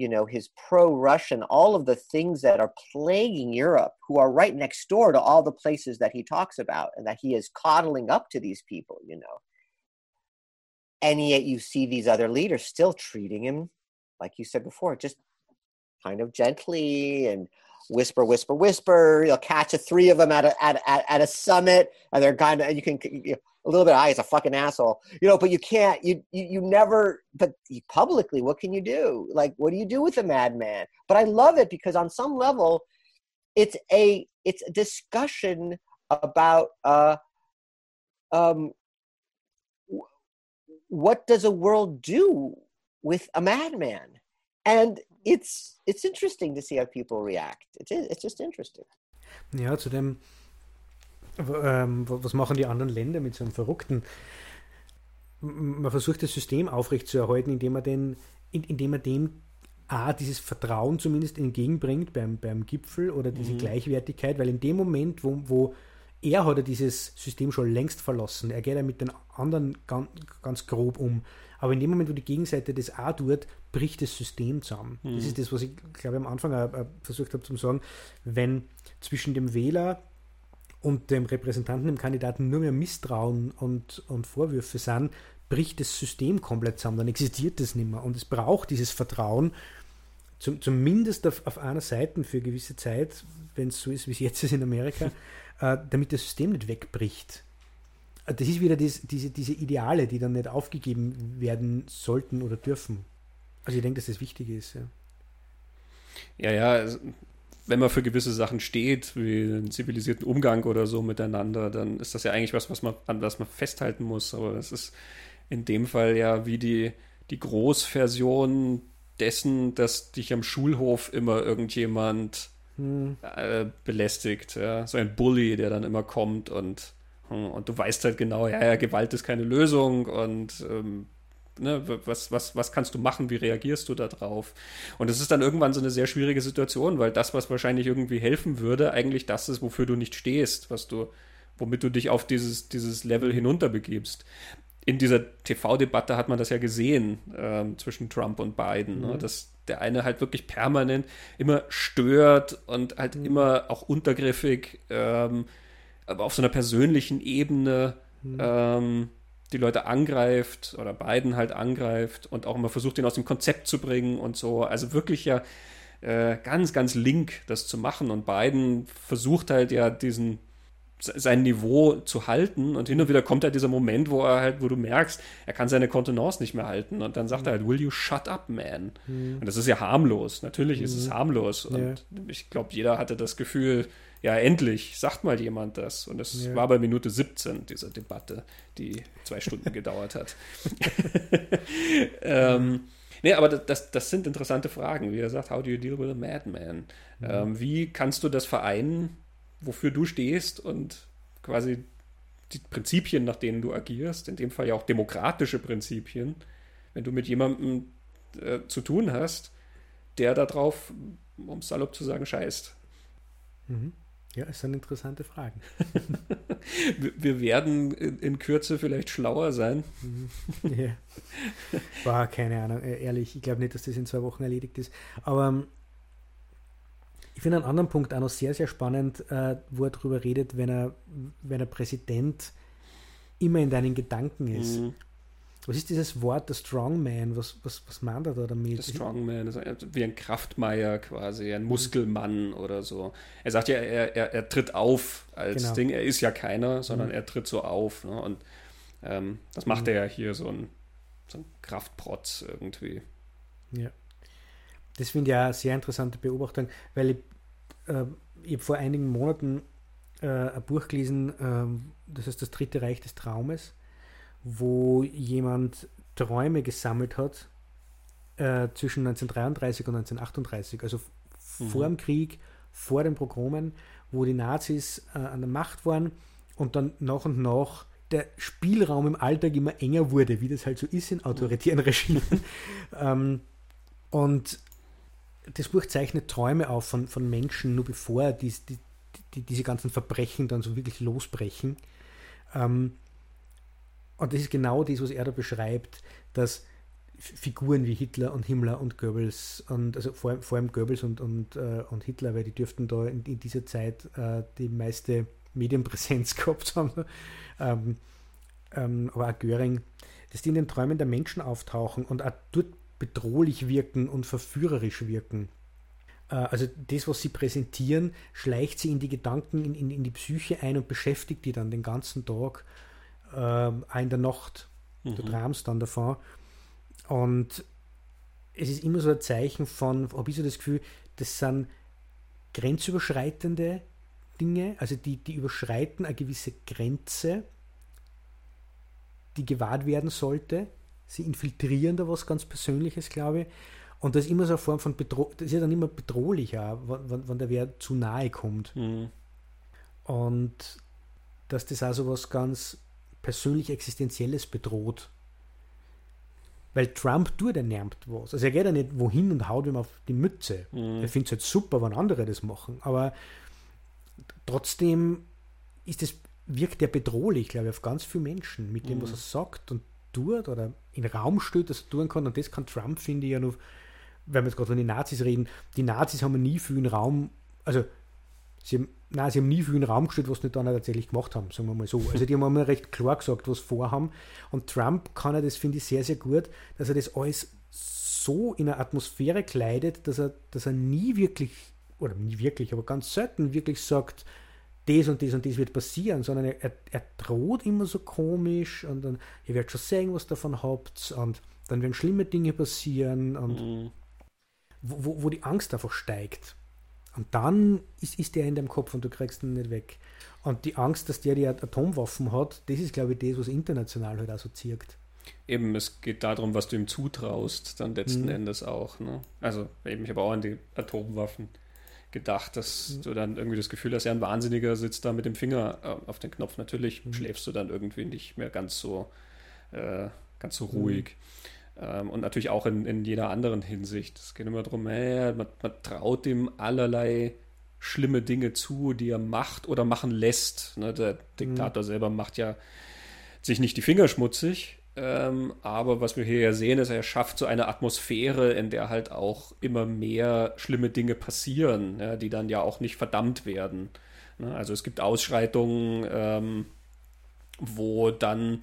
you know his pro-russian all of the things that are plaguing europe who are right next door to all the places that he talks about and that he is coddling up to these people you know. And yet you see these other leaders still treating him like you said before just kind of gently and whisper whisper whisper. You'll catch a three of them at a at, at, at a summit and they're kind of and you can you know, a little bit I, it's a fucking asshole. You know but you can't you, you you never but publicly what can you do? Like what do you do with a madman? But i love it because on some level it's a it's a discussion about uh um what does a world do with a madman? And it's it's interesting to see how people react. It is, it's just interesting.
Ja zu dem ähm, was machen die anderen Länder mit so einem Verrückten? Man versucht das System aufrechtzuerhalten, indem man, den, indem man dem A, dieses Vertrauen zumindest entgegenbringt beim, beim Gipfel oder diese mhm. Gleichwertigkeit, weil in dem Moment, wo, wo er hat ja dieses System schon längst verlassen, er geht ja mit den anderen ganz, ganz grob um, aber in dem Moment, wo die Gegenseite das auch tut, bricht das System zusammen. Mhm. Das ist das, was ich glaube am Anfang auch, versucht habe zu sagen, wenn zwischen dem Wähler und dem Repräsentanten, dem Kandidaten nur mehr Misstrauen und, und Vorwürfe sind, bricht das System komplett zusammen, dann existiert das nicht mehr. Und es braucht dieses Vertrauen, zum, zumindest auf, auf einer Seite für gewisse Zeit, wenn es so ist, wie es jetzt ist in Amerika, äh, damit das System nicht wegbricht. Äh, das ist wieder das, diese, diese Ideale, die dann nicht aufgegeben werden sollten oder dürfen. Also ich denke, dass das wichtig ist. Ja,
ja, ja wenn man für gewisse Sachen steht, wie einen zivilisierten Umgang oder so miteinander, dann ist das ja eigentlich was, was man, an was man festhalten muss. Aber es ist in dem Fall ja wie die, die Großversion dessen, dass dich am Schulhof immer irgendjemand hm. äh, belästigt. Ja? So ein Bully, der dann immer kommt und, hm, und du weißt halt genau, ja, ja, Gewalt ist keine Lösung und ähm, ne, was, was, was kannst du machen, wie reagierst du darauf? Und es ist dann irgendwann so eine sehr schwierige Situation, weil das, was wahrscheinlich irgendwie helfen würde, eigentlich das ist, wofür du nicht stehst, was du, womit du dich auf dieses, dieses Level hinunterbegibst. In dieser TV-Debatte hat man das ja gesehen ähm, zwischen Trump und Biden, ne, mhm. ne, dass der eine halt wirklich permanent immer stört und halt mhm. immer auch untergriffig, ähm, aber auf so einer persönlichen Ebene mhm. ähm, die Leute angreift oder Biden halt angreift und auch immer versucht, ihn aus dem Konzept zu bringen und so. Also wirklich ja äh, ganz, ganz link das zu machen. Und Biden versucht halt ja diesen sein Niveau zu halten und hin und wieder kommt halt dieser Moment, wo er halt, wo du merkst, er kann seine Kontenance nicht mehr halten und dann sagt mhm. er halt, will you shut up, man? Mhm. Und das ist ja harmlos, natürlich mhm. ist es mhm. harmlos und ja. ich glaube, jeder hatte das Gefühl, ja, endlich, sagt mal jemand das. Und das ja. war bei Minute 17, diese Debatte, die zwei Stunden gedauert hat. ähm, nee, aber das, das sind interessante Fragen. Wie er sagt, how do you deal with a madman? Mhm. Ähm, wie kannst du das vereinen, wofür du stehst und quasi die Prinzipien, nach denen du agierst, in dem Fall ja auch demokratische Prinzipien, wenn du mit jemandem äh, zu tun hast, der darauf, um es salopp zu sagen, scheißt.
Mhm. Ja, es sind interessante Fragen.
Wir werden in Kürze vielleicht schlauer sein.
Mhm. Ja. War keine Ahnung, äh, ehrlich, ich glaube nicht, dass das in zwei Wochen erledigt ist. Aber ähm, ich finde einen anderen Punkt auch noch sehr, sehr spannend, äh, wo er darüber redet, wenn er, wenn er Präsident immer in deinen Gedanken ist. Mhm. Was ist dieses Wort, der Strongman? Was, was, was meint er da damit?
Der Strongman ist wie ein Kraftmeier quasi, ein Muskelmann oder so. Er sagt ja, er, er, er tritt auf als genau. Ding. Er ist ja keiner, sondern mhm. er tritt so auf. Ne? Und ähm, das macht mhm. er ja hier so ein, so ein Kraftprotz irgendwie.
Ja. Das finde ich ja eine sehr interessante Beobachtung, weil ich, äh, ich vor einigen Monaten äh, ein Buch gelesen, äh, das heißt Das Dritte Reich des Traumes wo jemand Träume gesammelt hat äh, zwischen 1933 und 1938, also mhm. vor dem Krieg, vor den Pogromen, wo die Nazis äh, an der Macht waren und dann nach und nach der Spielraum im Alltag immer enger wurde, wie das halt so ist in autoritären Regimen. ähm, und das Buch zeichnet Träume auf von, von Menschen, nur bevor die, die, die, diese ganzen Verbrechen dann so wirklich losbrechen. Ähm, und das ist genau das, was er da beschreibt, dass Figuren wie Hitler und Himmler und Goebbels und also vor, vor allem Goebbels und, und, äh, und Hitler, weil die dürften da in, in dieser Zeit äh, die meiste Medienpräsenz gehabt haben. ähm, ähm, aber auch Göring, dass die in den Träumen der Menschen auftauchen und auch dort bedrohlich wirken und verführerisch wirken. Äh, also das, was sie präsentieren, schleicht sie in die Gedanken, in, in, in die Psyche ein und beschäftigt die dann den ganzen Tag, äh, auch in der Nacht. Mhm. Du träumst dann davon. Und es ist immer so ein Zeichen von, habe ich so das Gefühl, das sind grenzüberschreitende Dinge, also die, die überschreiten eine gewisse Grenze, die gewahrt werden sollte. Sie infiltrieren da was ganz Persönliches, glaube ich. Und das ist immer so eine Form von Bedrohung, das ist ja dann immer bedrohlicher, wenn, wenn der Wer zu nahe kommt. Mhm. Und dass das auch so was ganz persönlich Existenzielles bedroht. Weil Trump tut er nervt was. Also er geht ja nicht wohin und haut ihm auf die Mütze. Mhm. Er findet es halt super, wenn andere das machen. Aber trotzdem ist es, wirkt er bedrohlich, glaube ich, auf ganz viele Menschen mit dem, mhm. was er sagt und tut oder in Raum stellt, dass er tun kann. Und das kann Trump, finde ich, ja noch, wenn wir jetzt gerade von den Nazis reden, die Nazis haben nie viel Raum, also sie haben, nein, sie haben nie viel in Raum gestellt, was sie nicht dann tatsächlich gemacht haben, sagen wir mal so. Also die haben immer recht klar gesagt, was vorhaben. Und Trump kann er das, finde ich, sehr, sehr gut, dass er das alles so in eine Atmosphäre kleidet, dass er, dass er nie wirklich oder nie wirklich, aber ganz selten wirklich sagt, das und das und das wird passieren, sondern er, er, droht immer so komisch und dann, ihr werdet schon sehen, was davon habt und dann werden schlimme Dinge passieren und mhm. wo, wo die Angst einfach steigt. Und dann ist, ist der in deinem Kopf und du kriegst ihn nicht weg. Und die Angst, dass der die Atomwaffen hat, das ist, glaube ich, das, was international halt assoziiert.
Eben, es geht darum, was du ihm zutraust, dann letzten mhm. Endes auch. Ne? Also, eben, ich habe auch an die Atomwaffen gedacht, dass mhm. du dann irgendwie das Gefühl hast, ja, ein Wahnsinniger sitzt da mit dem Finger äh, auf den Knopf. Natürlich mhm. schläfst du dann irgendwie nicht mehr ganz so, äh, ganz so ruhig. Mhm. Ähm, und natürlich auch in, in jeder anderen Hinsicht. Es geht immer darum, äh, man, man traut ihm allerlei schlimme Dinge zu, die er macht oder machen lässt. Ne, der Diktator mhm. selber macht ja sich nicht die Finger schmutzig, ähm, aber was wir hier ja sehen, ist, er schafft so eine Atmosphäre, in der halt auch immer mehr schlimme Dinge passieren, ja, die dann ja auch nicht verdammt werden. Ne? Also es gibt Ausschreitungen, ähm, wo dann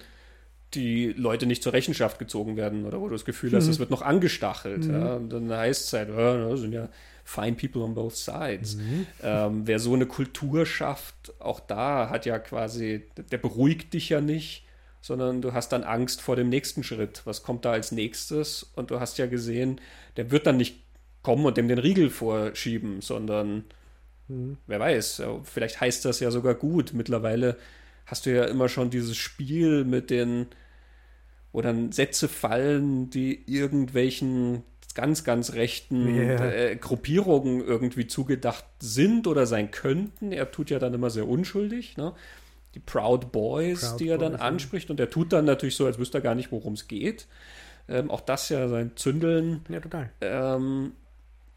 die Leute nicht zur Rechenschaft gezogen werden oder wo du das Gefühl hast, mhm. es wird noch angestachelt. Mhm. Ja? Und dann heißt es halt, oh, das sind ja fine people on both sides. Mhm. Ähm, wer so eine Kultur schafft, auch da hat ja quasi, der beruhigt dich ja nicht, sondern du hast dann Angst vor dem nächsten Schritt. Was kommt da als nächstes? Und du hast ja gesehen, der wird dann nicht kommen und dem den Riegel vorschieben, sondern mhm. wer weiß, vielleicht heißt das ja sogar gut. Mittlerweile hast du ja immer schon dieses Spiel mit den, wo dann Sätze fallen, die irgendwelchen ganz, ganz rechten yeah. äh, Gruppierungen irgendwie zugedacht sind oder sein könnten. Er tut ja dann immer sehr unschuldig. Ne? die Proud Boys, Proud die er dann Boys, anspricht. Und er tut dann natürlich so, als wüsste er gar nicht, worum es geht. Ähm, auch das ja sein Zündeln.
Ja, total.
Ähm,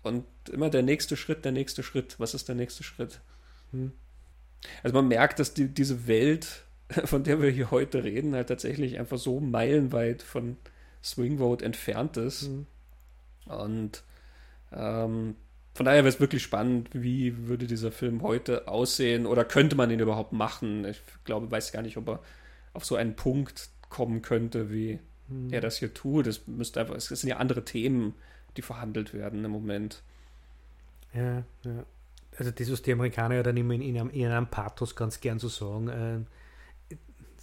und immer der nächste Schritt, der nächste Schritt. Was ist der nächste Schritt? Hm. Also man merkt, dass die, diese Welt, von der wir hier heute reden, halt tatsächlich einfach so meilenweit von Swing Vote entfernt ist. Hm. Und ähm, von daher wäre es wirklich spannend, wie würde dieser Film heute aussehen oder könnte man ihn überhaupt machen? Ich glaube, weiß gar nicht, ob er auf so einen Punkt kommen könnte, wie hm. er das hier tut. Es müsste einfach, es sind ja andere Themen, die verhandelt werden im Moment.
Ja, ja. Also das, was die Amerikaner ja dann immer in, in, einem, in einem Pathos ganz gern so sagen, äh,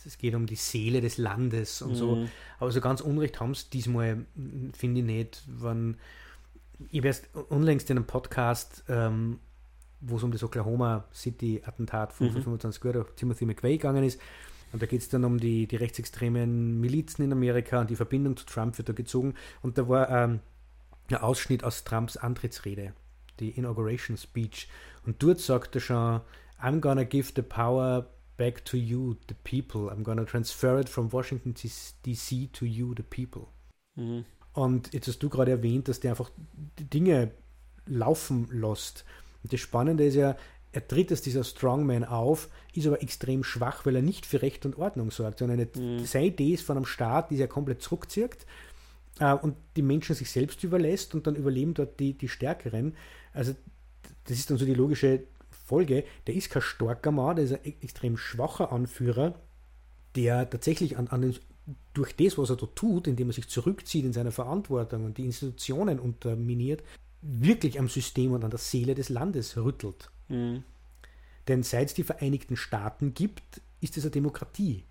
es geht um die Seele des Landes und mhm. so. Aber so ganz Unrecht haben es diesmal, finde ich nicht, wenn ich habe erst unlängst in einem Podcast, ähm, wo es um das Oklahoma City-Attentat von mhm. 25 Uhr durch Timothy McVeigh gegangen ist. Und da geht es dann um die, die rechtsextremen Milizen in Amerika und die Verbindung zu Trump wird da gezogen. Und da war ähm, ein Ausschnitt aus Trumps Antrittsrede, die Inauguration Speech. Und dort sagt er schon, I'm gonna give the power back to you, the people. I'm gonna transfer it from Washington DC to you, the people. Mhm. Und jetzt hast du gerade erwähnt, dass der einfach die Dinge laufen lässt. Und das Spannende ist ja, er tritt als dieser Strongman auf, ist aber extrem schwach, weil er nicht für Recht und Ordnung sorgt, sondern eine, mhm. seine Idee ist von einem Staat, die er komplett zurückzieht äh, und die Menschen sich selbst überlässt und dann überleben dort die, die Stärkeren. Also das ist dann so die logische Folge. Der ist kein starker Mann, der ist ein extrem schwacher Anführer, der tatsächlich an, an den durch das, was er da tut, indem er sich zurückzieht in seine Verantwortung und die Institutionen unterminiert, wirklich am System und an der Seele des Landes rüttelt. Mhm. Denn seit es die Vereinigten Staaten gibt, ist es eine Demokratie.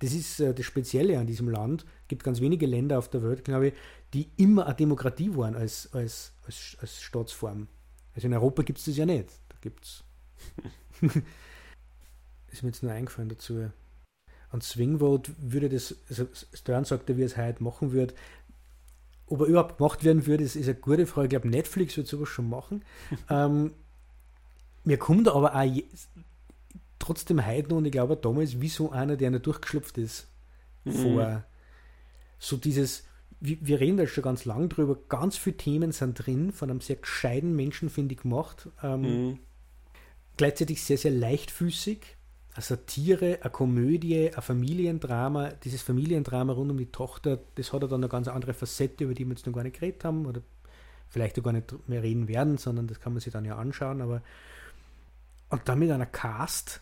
Das ist äh, das Spezielle an diesem Land. Es gibt ganz wenige Länder auf der Welt, glaube ich, die immer eine Demokratie waren als, als, als, als Staatsform. Also in Europa gibt es das ja nicht. Da gibt es. ist mir jetzt nur eingefallen dazu. Und Swing Vote würde das, also Stern sagte, wie er es heute machen würde. Ob er überhaupt gemacht werden würde, ist, ist eine gute Frage. Ich glaube, Netflix wird sowas schon machen. ähm, mir kommt aber auch trotzdem heute noch, und ich glaube damals, wie so einer, der nicht durchgeschlüpft ist, mhm. vor. So dieses, wir reden da schon ganz lang drüber, ganz viele Themen sind drin, von einem sehr gescheiten Menschen, finde ich, gemacht. Ähm, mhm. Gleichzeitig sehr, sehr leichtfüßig. Eine Satire, eine Komödie, ein Familiendrama. Dieses Familiendrama rund um die Tochter, das hat er dann eine ganz andere Facette, über die wir jetzt noch gar nicht geredet haben oder vielleicht auch gar nicht mehr reden werden, sondern das kann man sich dann ja anschauen. Aber und dann mit einer Cast,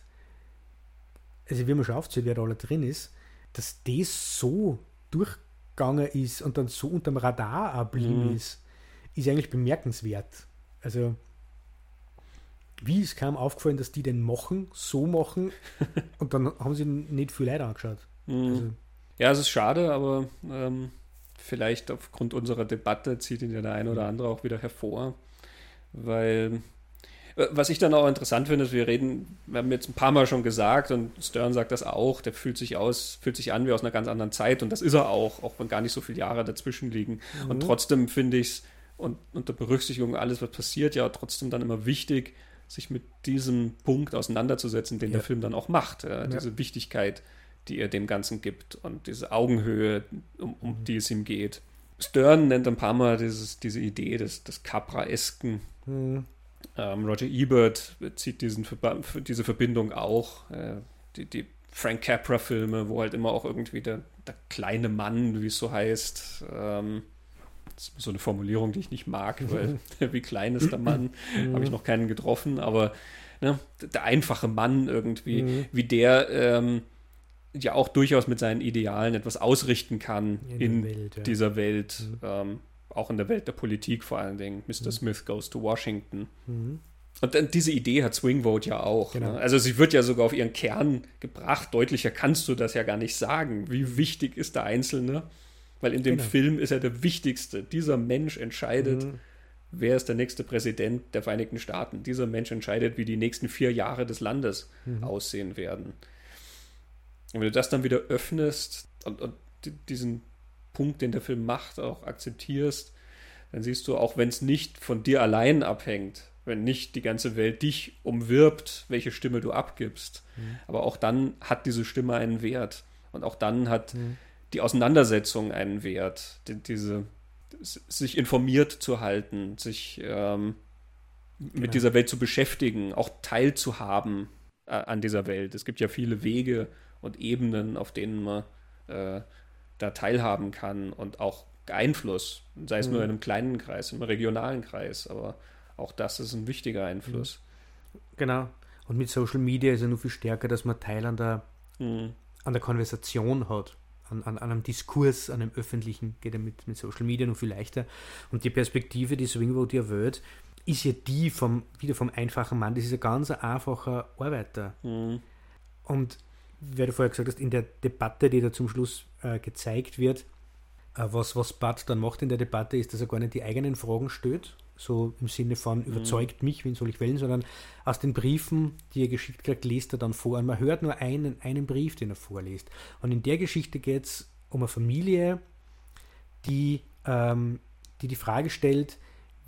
also wie man schon aufzählt, wer da alle drin ist, dass das so durchgegangen ist und dann so unterm Radar geblieben mhm. ist, ist eigentlich bemerkenswert. Also, wie ist kaum aufgefallen, dass die den machen, so machen und dann haben sie nicht viel Leute angeschaut.
Mhm. Also, ja, es ist schade, aber ähm, vielleicht aufgrund unserer Debatte zieht ihn ja der eine oder andere auch wieder hervor, weil was ich dann auch interessant finde, ist, wir reden, wir haben jetzt ein paar Mal schon gesagt und Stern sagt das auch, der fühlt sich aus, fühlt sich an wie aus einer ganz anderen Zeit und das ist er auch, auch wenn gar nicht so viele Jahre dazwischen liegen. Mhm. Und trotzdem finde ich es und unter Berücksichtigung alles, was passiert, ja trotzdem dann immer wichtig, sich mit diesem Punkt auseinanderzusetzen, den ja. der Film dann auch macht. Ja, diese Wichtigkeit, die er dem Ganzen gibt und diese Augenhöhe, um, um mhm. die es ihm geht. Stern nennt ein paar Mal dieses, diese Idee des, des Capra-esken. Mhm. Ähm, Roger Ebert zieht diesen, diese Verbindung auch. Äh, die, die Frank Capra-Filme, wo halt immer auch irgendwie der, der kleine Mann, wie es so heißt, ähm, das ist so eine Formulierung, die ich nicht mag, weil wie klein ist der Mann, habe ich noch keinen getroffen, aber ne, der einfache Mann irgendwie, mhm. wie der ähm, ja auch durchaus mit seinen Idealen etwas ausrichten kann in, in Welt, ja. dieser Welt. Mhm. Ähm, auch in der Welt der Politik vor allen Dingen. Mr. Mhm. Smith goes to Washington. Mhm. Und dann diese Idee hat Swing Vote ja auch. Genau. Ne? Also sie wird ja sogar auf ihren Kern gebracht. Deutlicher kannst du das ja gar nicht sagen. Wie wichtig ist der Einzelne? Weil in dem genau. Film ist er der Wichtigste. Dieser Mensch entscheidet, mhm. wer ist der nächste Präsident der Vereinigten Staaten. Dieser Mensch entscheidet, wie die nächsten vier Jahre des Landes mhm. aussehen werden. Und wenn du das dann wieder öffnest und, und diesen Punkt, den der Film macht, auch akzeptierst, dann siehst du, auch wenn es nicht von dir allein abhängt, wenn nicht die ganze Welt dich umwirbt, welche Stimme du abgibst, mhm. aber auch dann hat diese Stimme einen Wert. Und auch dann hat mhm. die Auseinandersetzung einen Wert, die, diese sich informiert zu halten, sich ähm, mit genau. dieser Welt zu beschäftigen, auch teilzuhaben äh, an dieser Welt. Es gibt ja viele Wege und Ebenen, auf denen man äh, da teilhaben kann und auch Einfluss, sei es mhm. nur in einem kleinen Kreis, im regionalen Kreis, aber auch das ist ein wichtiger Einfluss.
Genau. Und mit Social Media ist ja nur viel stärker, dass man Teil an der, mhm. an der Konversation hat, an, an, an, einem Diskurs, an einem öffentlichen, geht ja mit, mit Social Media noch viel leichter. Und die Perspektive, die Swingvote erwähnt, ist ja die vom, wieder vom einfachen Mann, das ist ein ganz einfacher Arbeiter. Mhm. Und wie du vorher gesagt hast, in der Debatte, die da zum Schluss äh, gezeigt wird, äh, was, was Bud dann macht in der Debatte, ist, dass er gar nicht die eigenen Fragen stellt, so im Sinne von mhm. überzeugt mich, wen soll ich wählen, sondern aus den Briefen, die er geschickt kriegt, liest er dann vor. Und man hört nur einen, einen Brief, den er vorliest. Und in der Geschichte geht es um eine Familie, die, ähm, die die Frage stellt,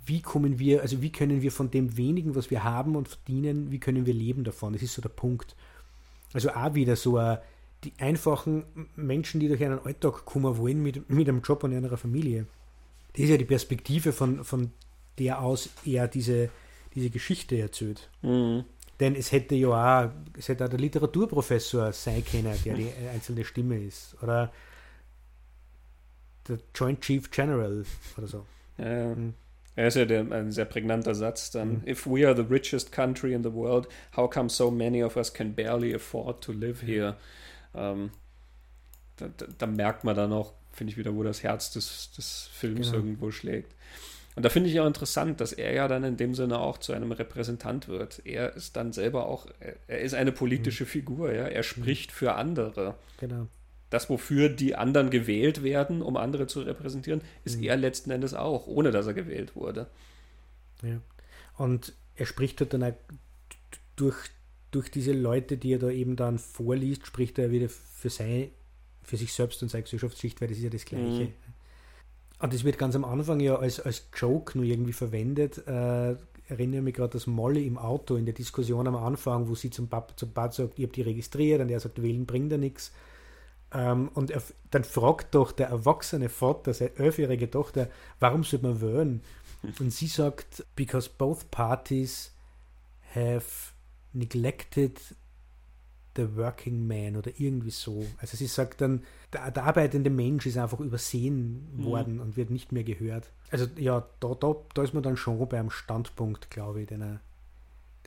wie kommen wir, also wie können wir von dem wenigen, was wir haben und verdienen, wie können wir leben davon? Das ist so der Punkt. Also auch wieder so ein, die einfachen Menschen, die durch einen Alltag kommen wollen mit, mit einem Job und einer Familie. Das ist ja die Perspektive, von, von der aus er diese, diese Geschichte erzählt. Mhm. Denn es hätte ja auch, es hätte auch der Literaturprofessor sein können, der die einzelne Stimme ist. Oder der Joint Chief General oder so.
Ja. Mhm. Er ist ja der, ein sehr prägnanter Satz dann. Mhm. If we are the richest country in the world, how come so many of us can barely afford to live here? Ähm, da, da, merkt man dann auch, finde ich wieder, wo das Herz des, des Films genau. irgendwo schlägt. Und da finde ich auch interessant, dass er ja dann in dem Sinne auch zu einem Repräsentant wird. Er ist dann selber auch, er ist eine politische mhm. Figur, ja. Er mhm. spricht für andere.
Genau.
Das, wofür die anderen gewählt werden, um andere zu repräsentieren, ist mhm. er letzten Endes auch, ohne dass er gewählt wurde.
Ja. Und er spricht halt dann auch durch, durch diese Leute, die er da eben dann vorliest, spricht er wieder für, sein, für sich selbst und seine Gesellschaftsschicht, weil das ist ja das Gleiche. Mhm. Und das wird ganz am Anfang ja als, als Joke nur irgendwie verwendet. Äh, erinnere mich gerade, dass Molly im Auto in der Diskussion am Anfang, wo sie zum Papa, zum Papa sagt, ich habe die registriert und er sagt, wählen bringt ja nichts. Ähm, und er, dann fragt doch der erwachsene Vater, seine elfjährige Tochter, warum soll man wählen? Und sie sagt, because both parties have neglected the working man oder irgendwie so. Also sie sagt dann, der, der arbeitende Mensch ist einfach übersehen mhm. worden und wird nicht mehr gehört. Also ja, da, da, da ist man dann schon beim Standpunkt, glaube ich, den er,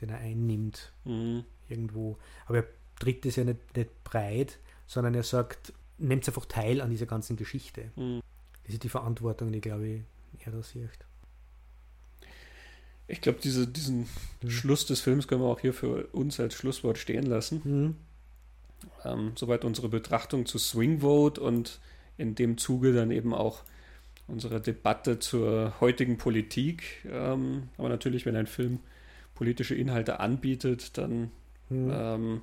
den er einnimmt. Mhm. Irgendwo. Aber er tritt es ja nicht, nicht breit, sondern er sagt, nehmt einfach teil an dieser ganzen Geschichte. Mhm. Das ist die Verantwortung, die, glaube ich, er da sieht.
Ich glaube, diese, diesen mhm. Schluss des Films können wir auch hier für uns als Schlusswort stehen lassen. Mhm. Ähm, soweit unsere Betrachtung zu Swing Vote und in dem Zuge dann eben auch unsere Debatte zur heutigen Politik. Ähm, aber natürlich, wenn ein Film politische Inhalte anbietet, dann mhm. ähm,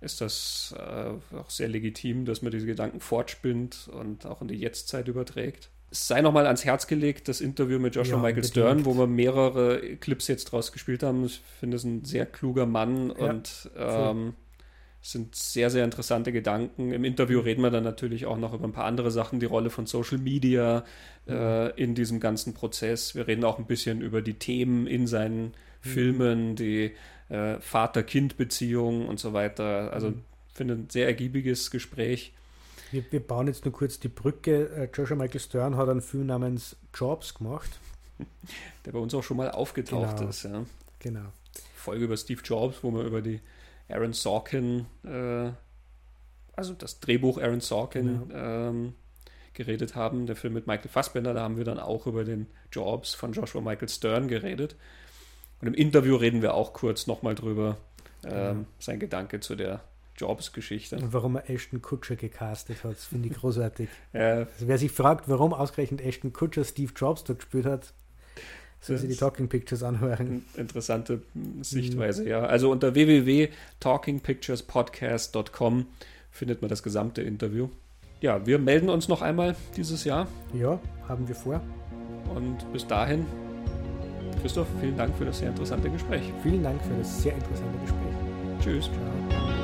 ist das äh, auch sehr legitim, dass man diese Gedanken fortspinnt und auch in die Jetztzeit überträgt es sei nochmal ans Herz gelegt, das Interview mit Joshua ja, Michael Stern, wo wir mehrere Clips jetzt draus gespielt haben. Ich finde es ein sehr kluger Mann ja, und ähm, sind sehr, sehr interessante Gedanken. Im Interview reden wir dann natürlich auch noch über ein paar andere Sachen, die Rolle von Social Media äh, in diesem ganzen Prozess. Wir reden auch ein bisschen über die Themen in seinen mhm. Filmen, die äh, Vater-Kind-Beziehung und so weiter. Also mhm. finde ein sehr ergiebiges Gespräch.
Wir, wir, bauen jetzt nur kurz die Brücke. Äh, Joshua Michael Stern hat einen Film namens Jobs gemacht.
Der bei uns auch schon mal aufgetaucht
genau.
ist. Ja.
Genau.
Folge über Steve Jobs, wo wir über die Aaron Sorkin, äh, also das Drehbuch Aaron Sorkin ja. ähm, geredet haben. Der Film mit Michael Fassbender, da haben wir dann auch über den Jobs von Joshua Michael Stern geredet. Und im Interview reden wir auch kurz nochmal drüber, ähm, genau. sein Gedanke zu der Jobs-Geschichte.
Und warum er Ashton Kutcher gecastet hat, finde ich großartig. ja. also wer sich fragt, warum ausgerechnet Ashton Kutcher Steve Jobs dort gespielt hat, soll sich die Talking Pictures anhören.
Interessante Sichtweise, mhm. ja. Also unter www.talkingpicturespodcast.com findet man das gesamte Interview. Ja, wir melden uns noch einmal dieses Jahr.
Ja, haben wir vor.
Und bis dahin, Christoph, vielen Dank für das sehr interessante Gespräch.
Vielen Dank für das sehr interessante Gespräch.
Tschüss. Ciao.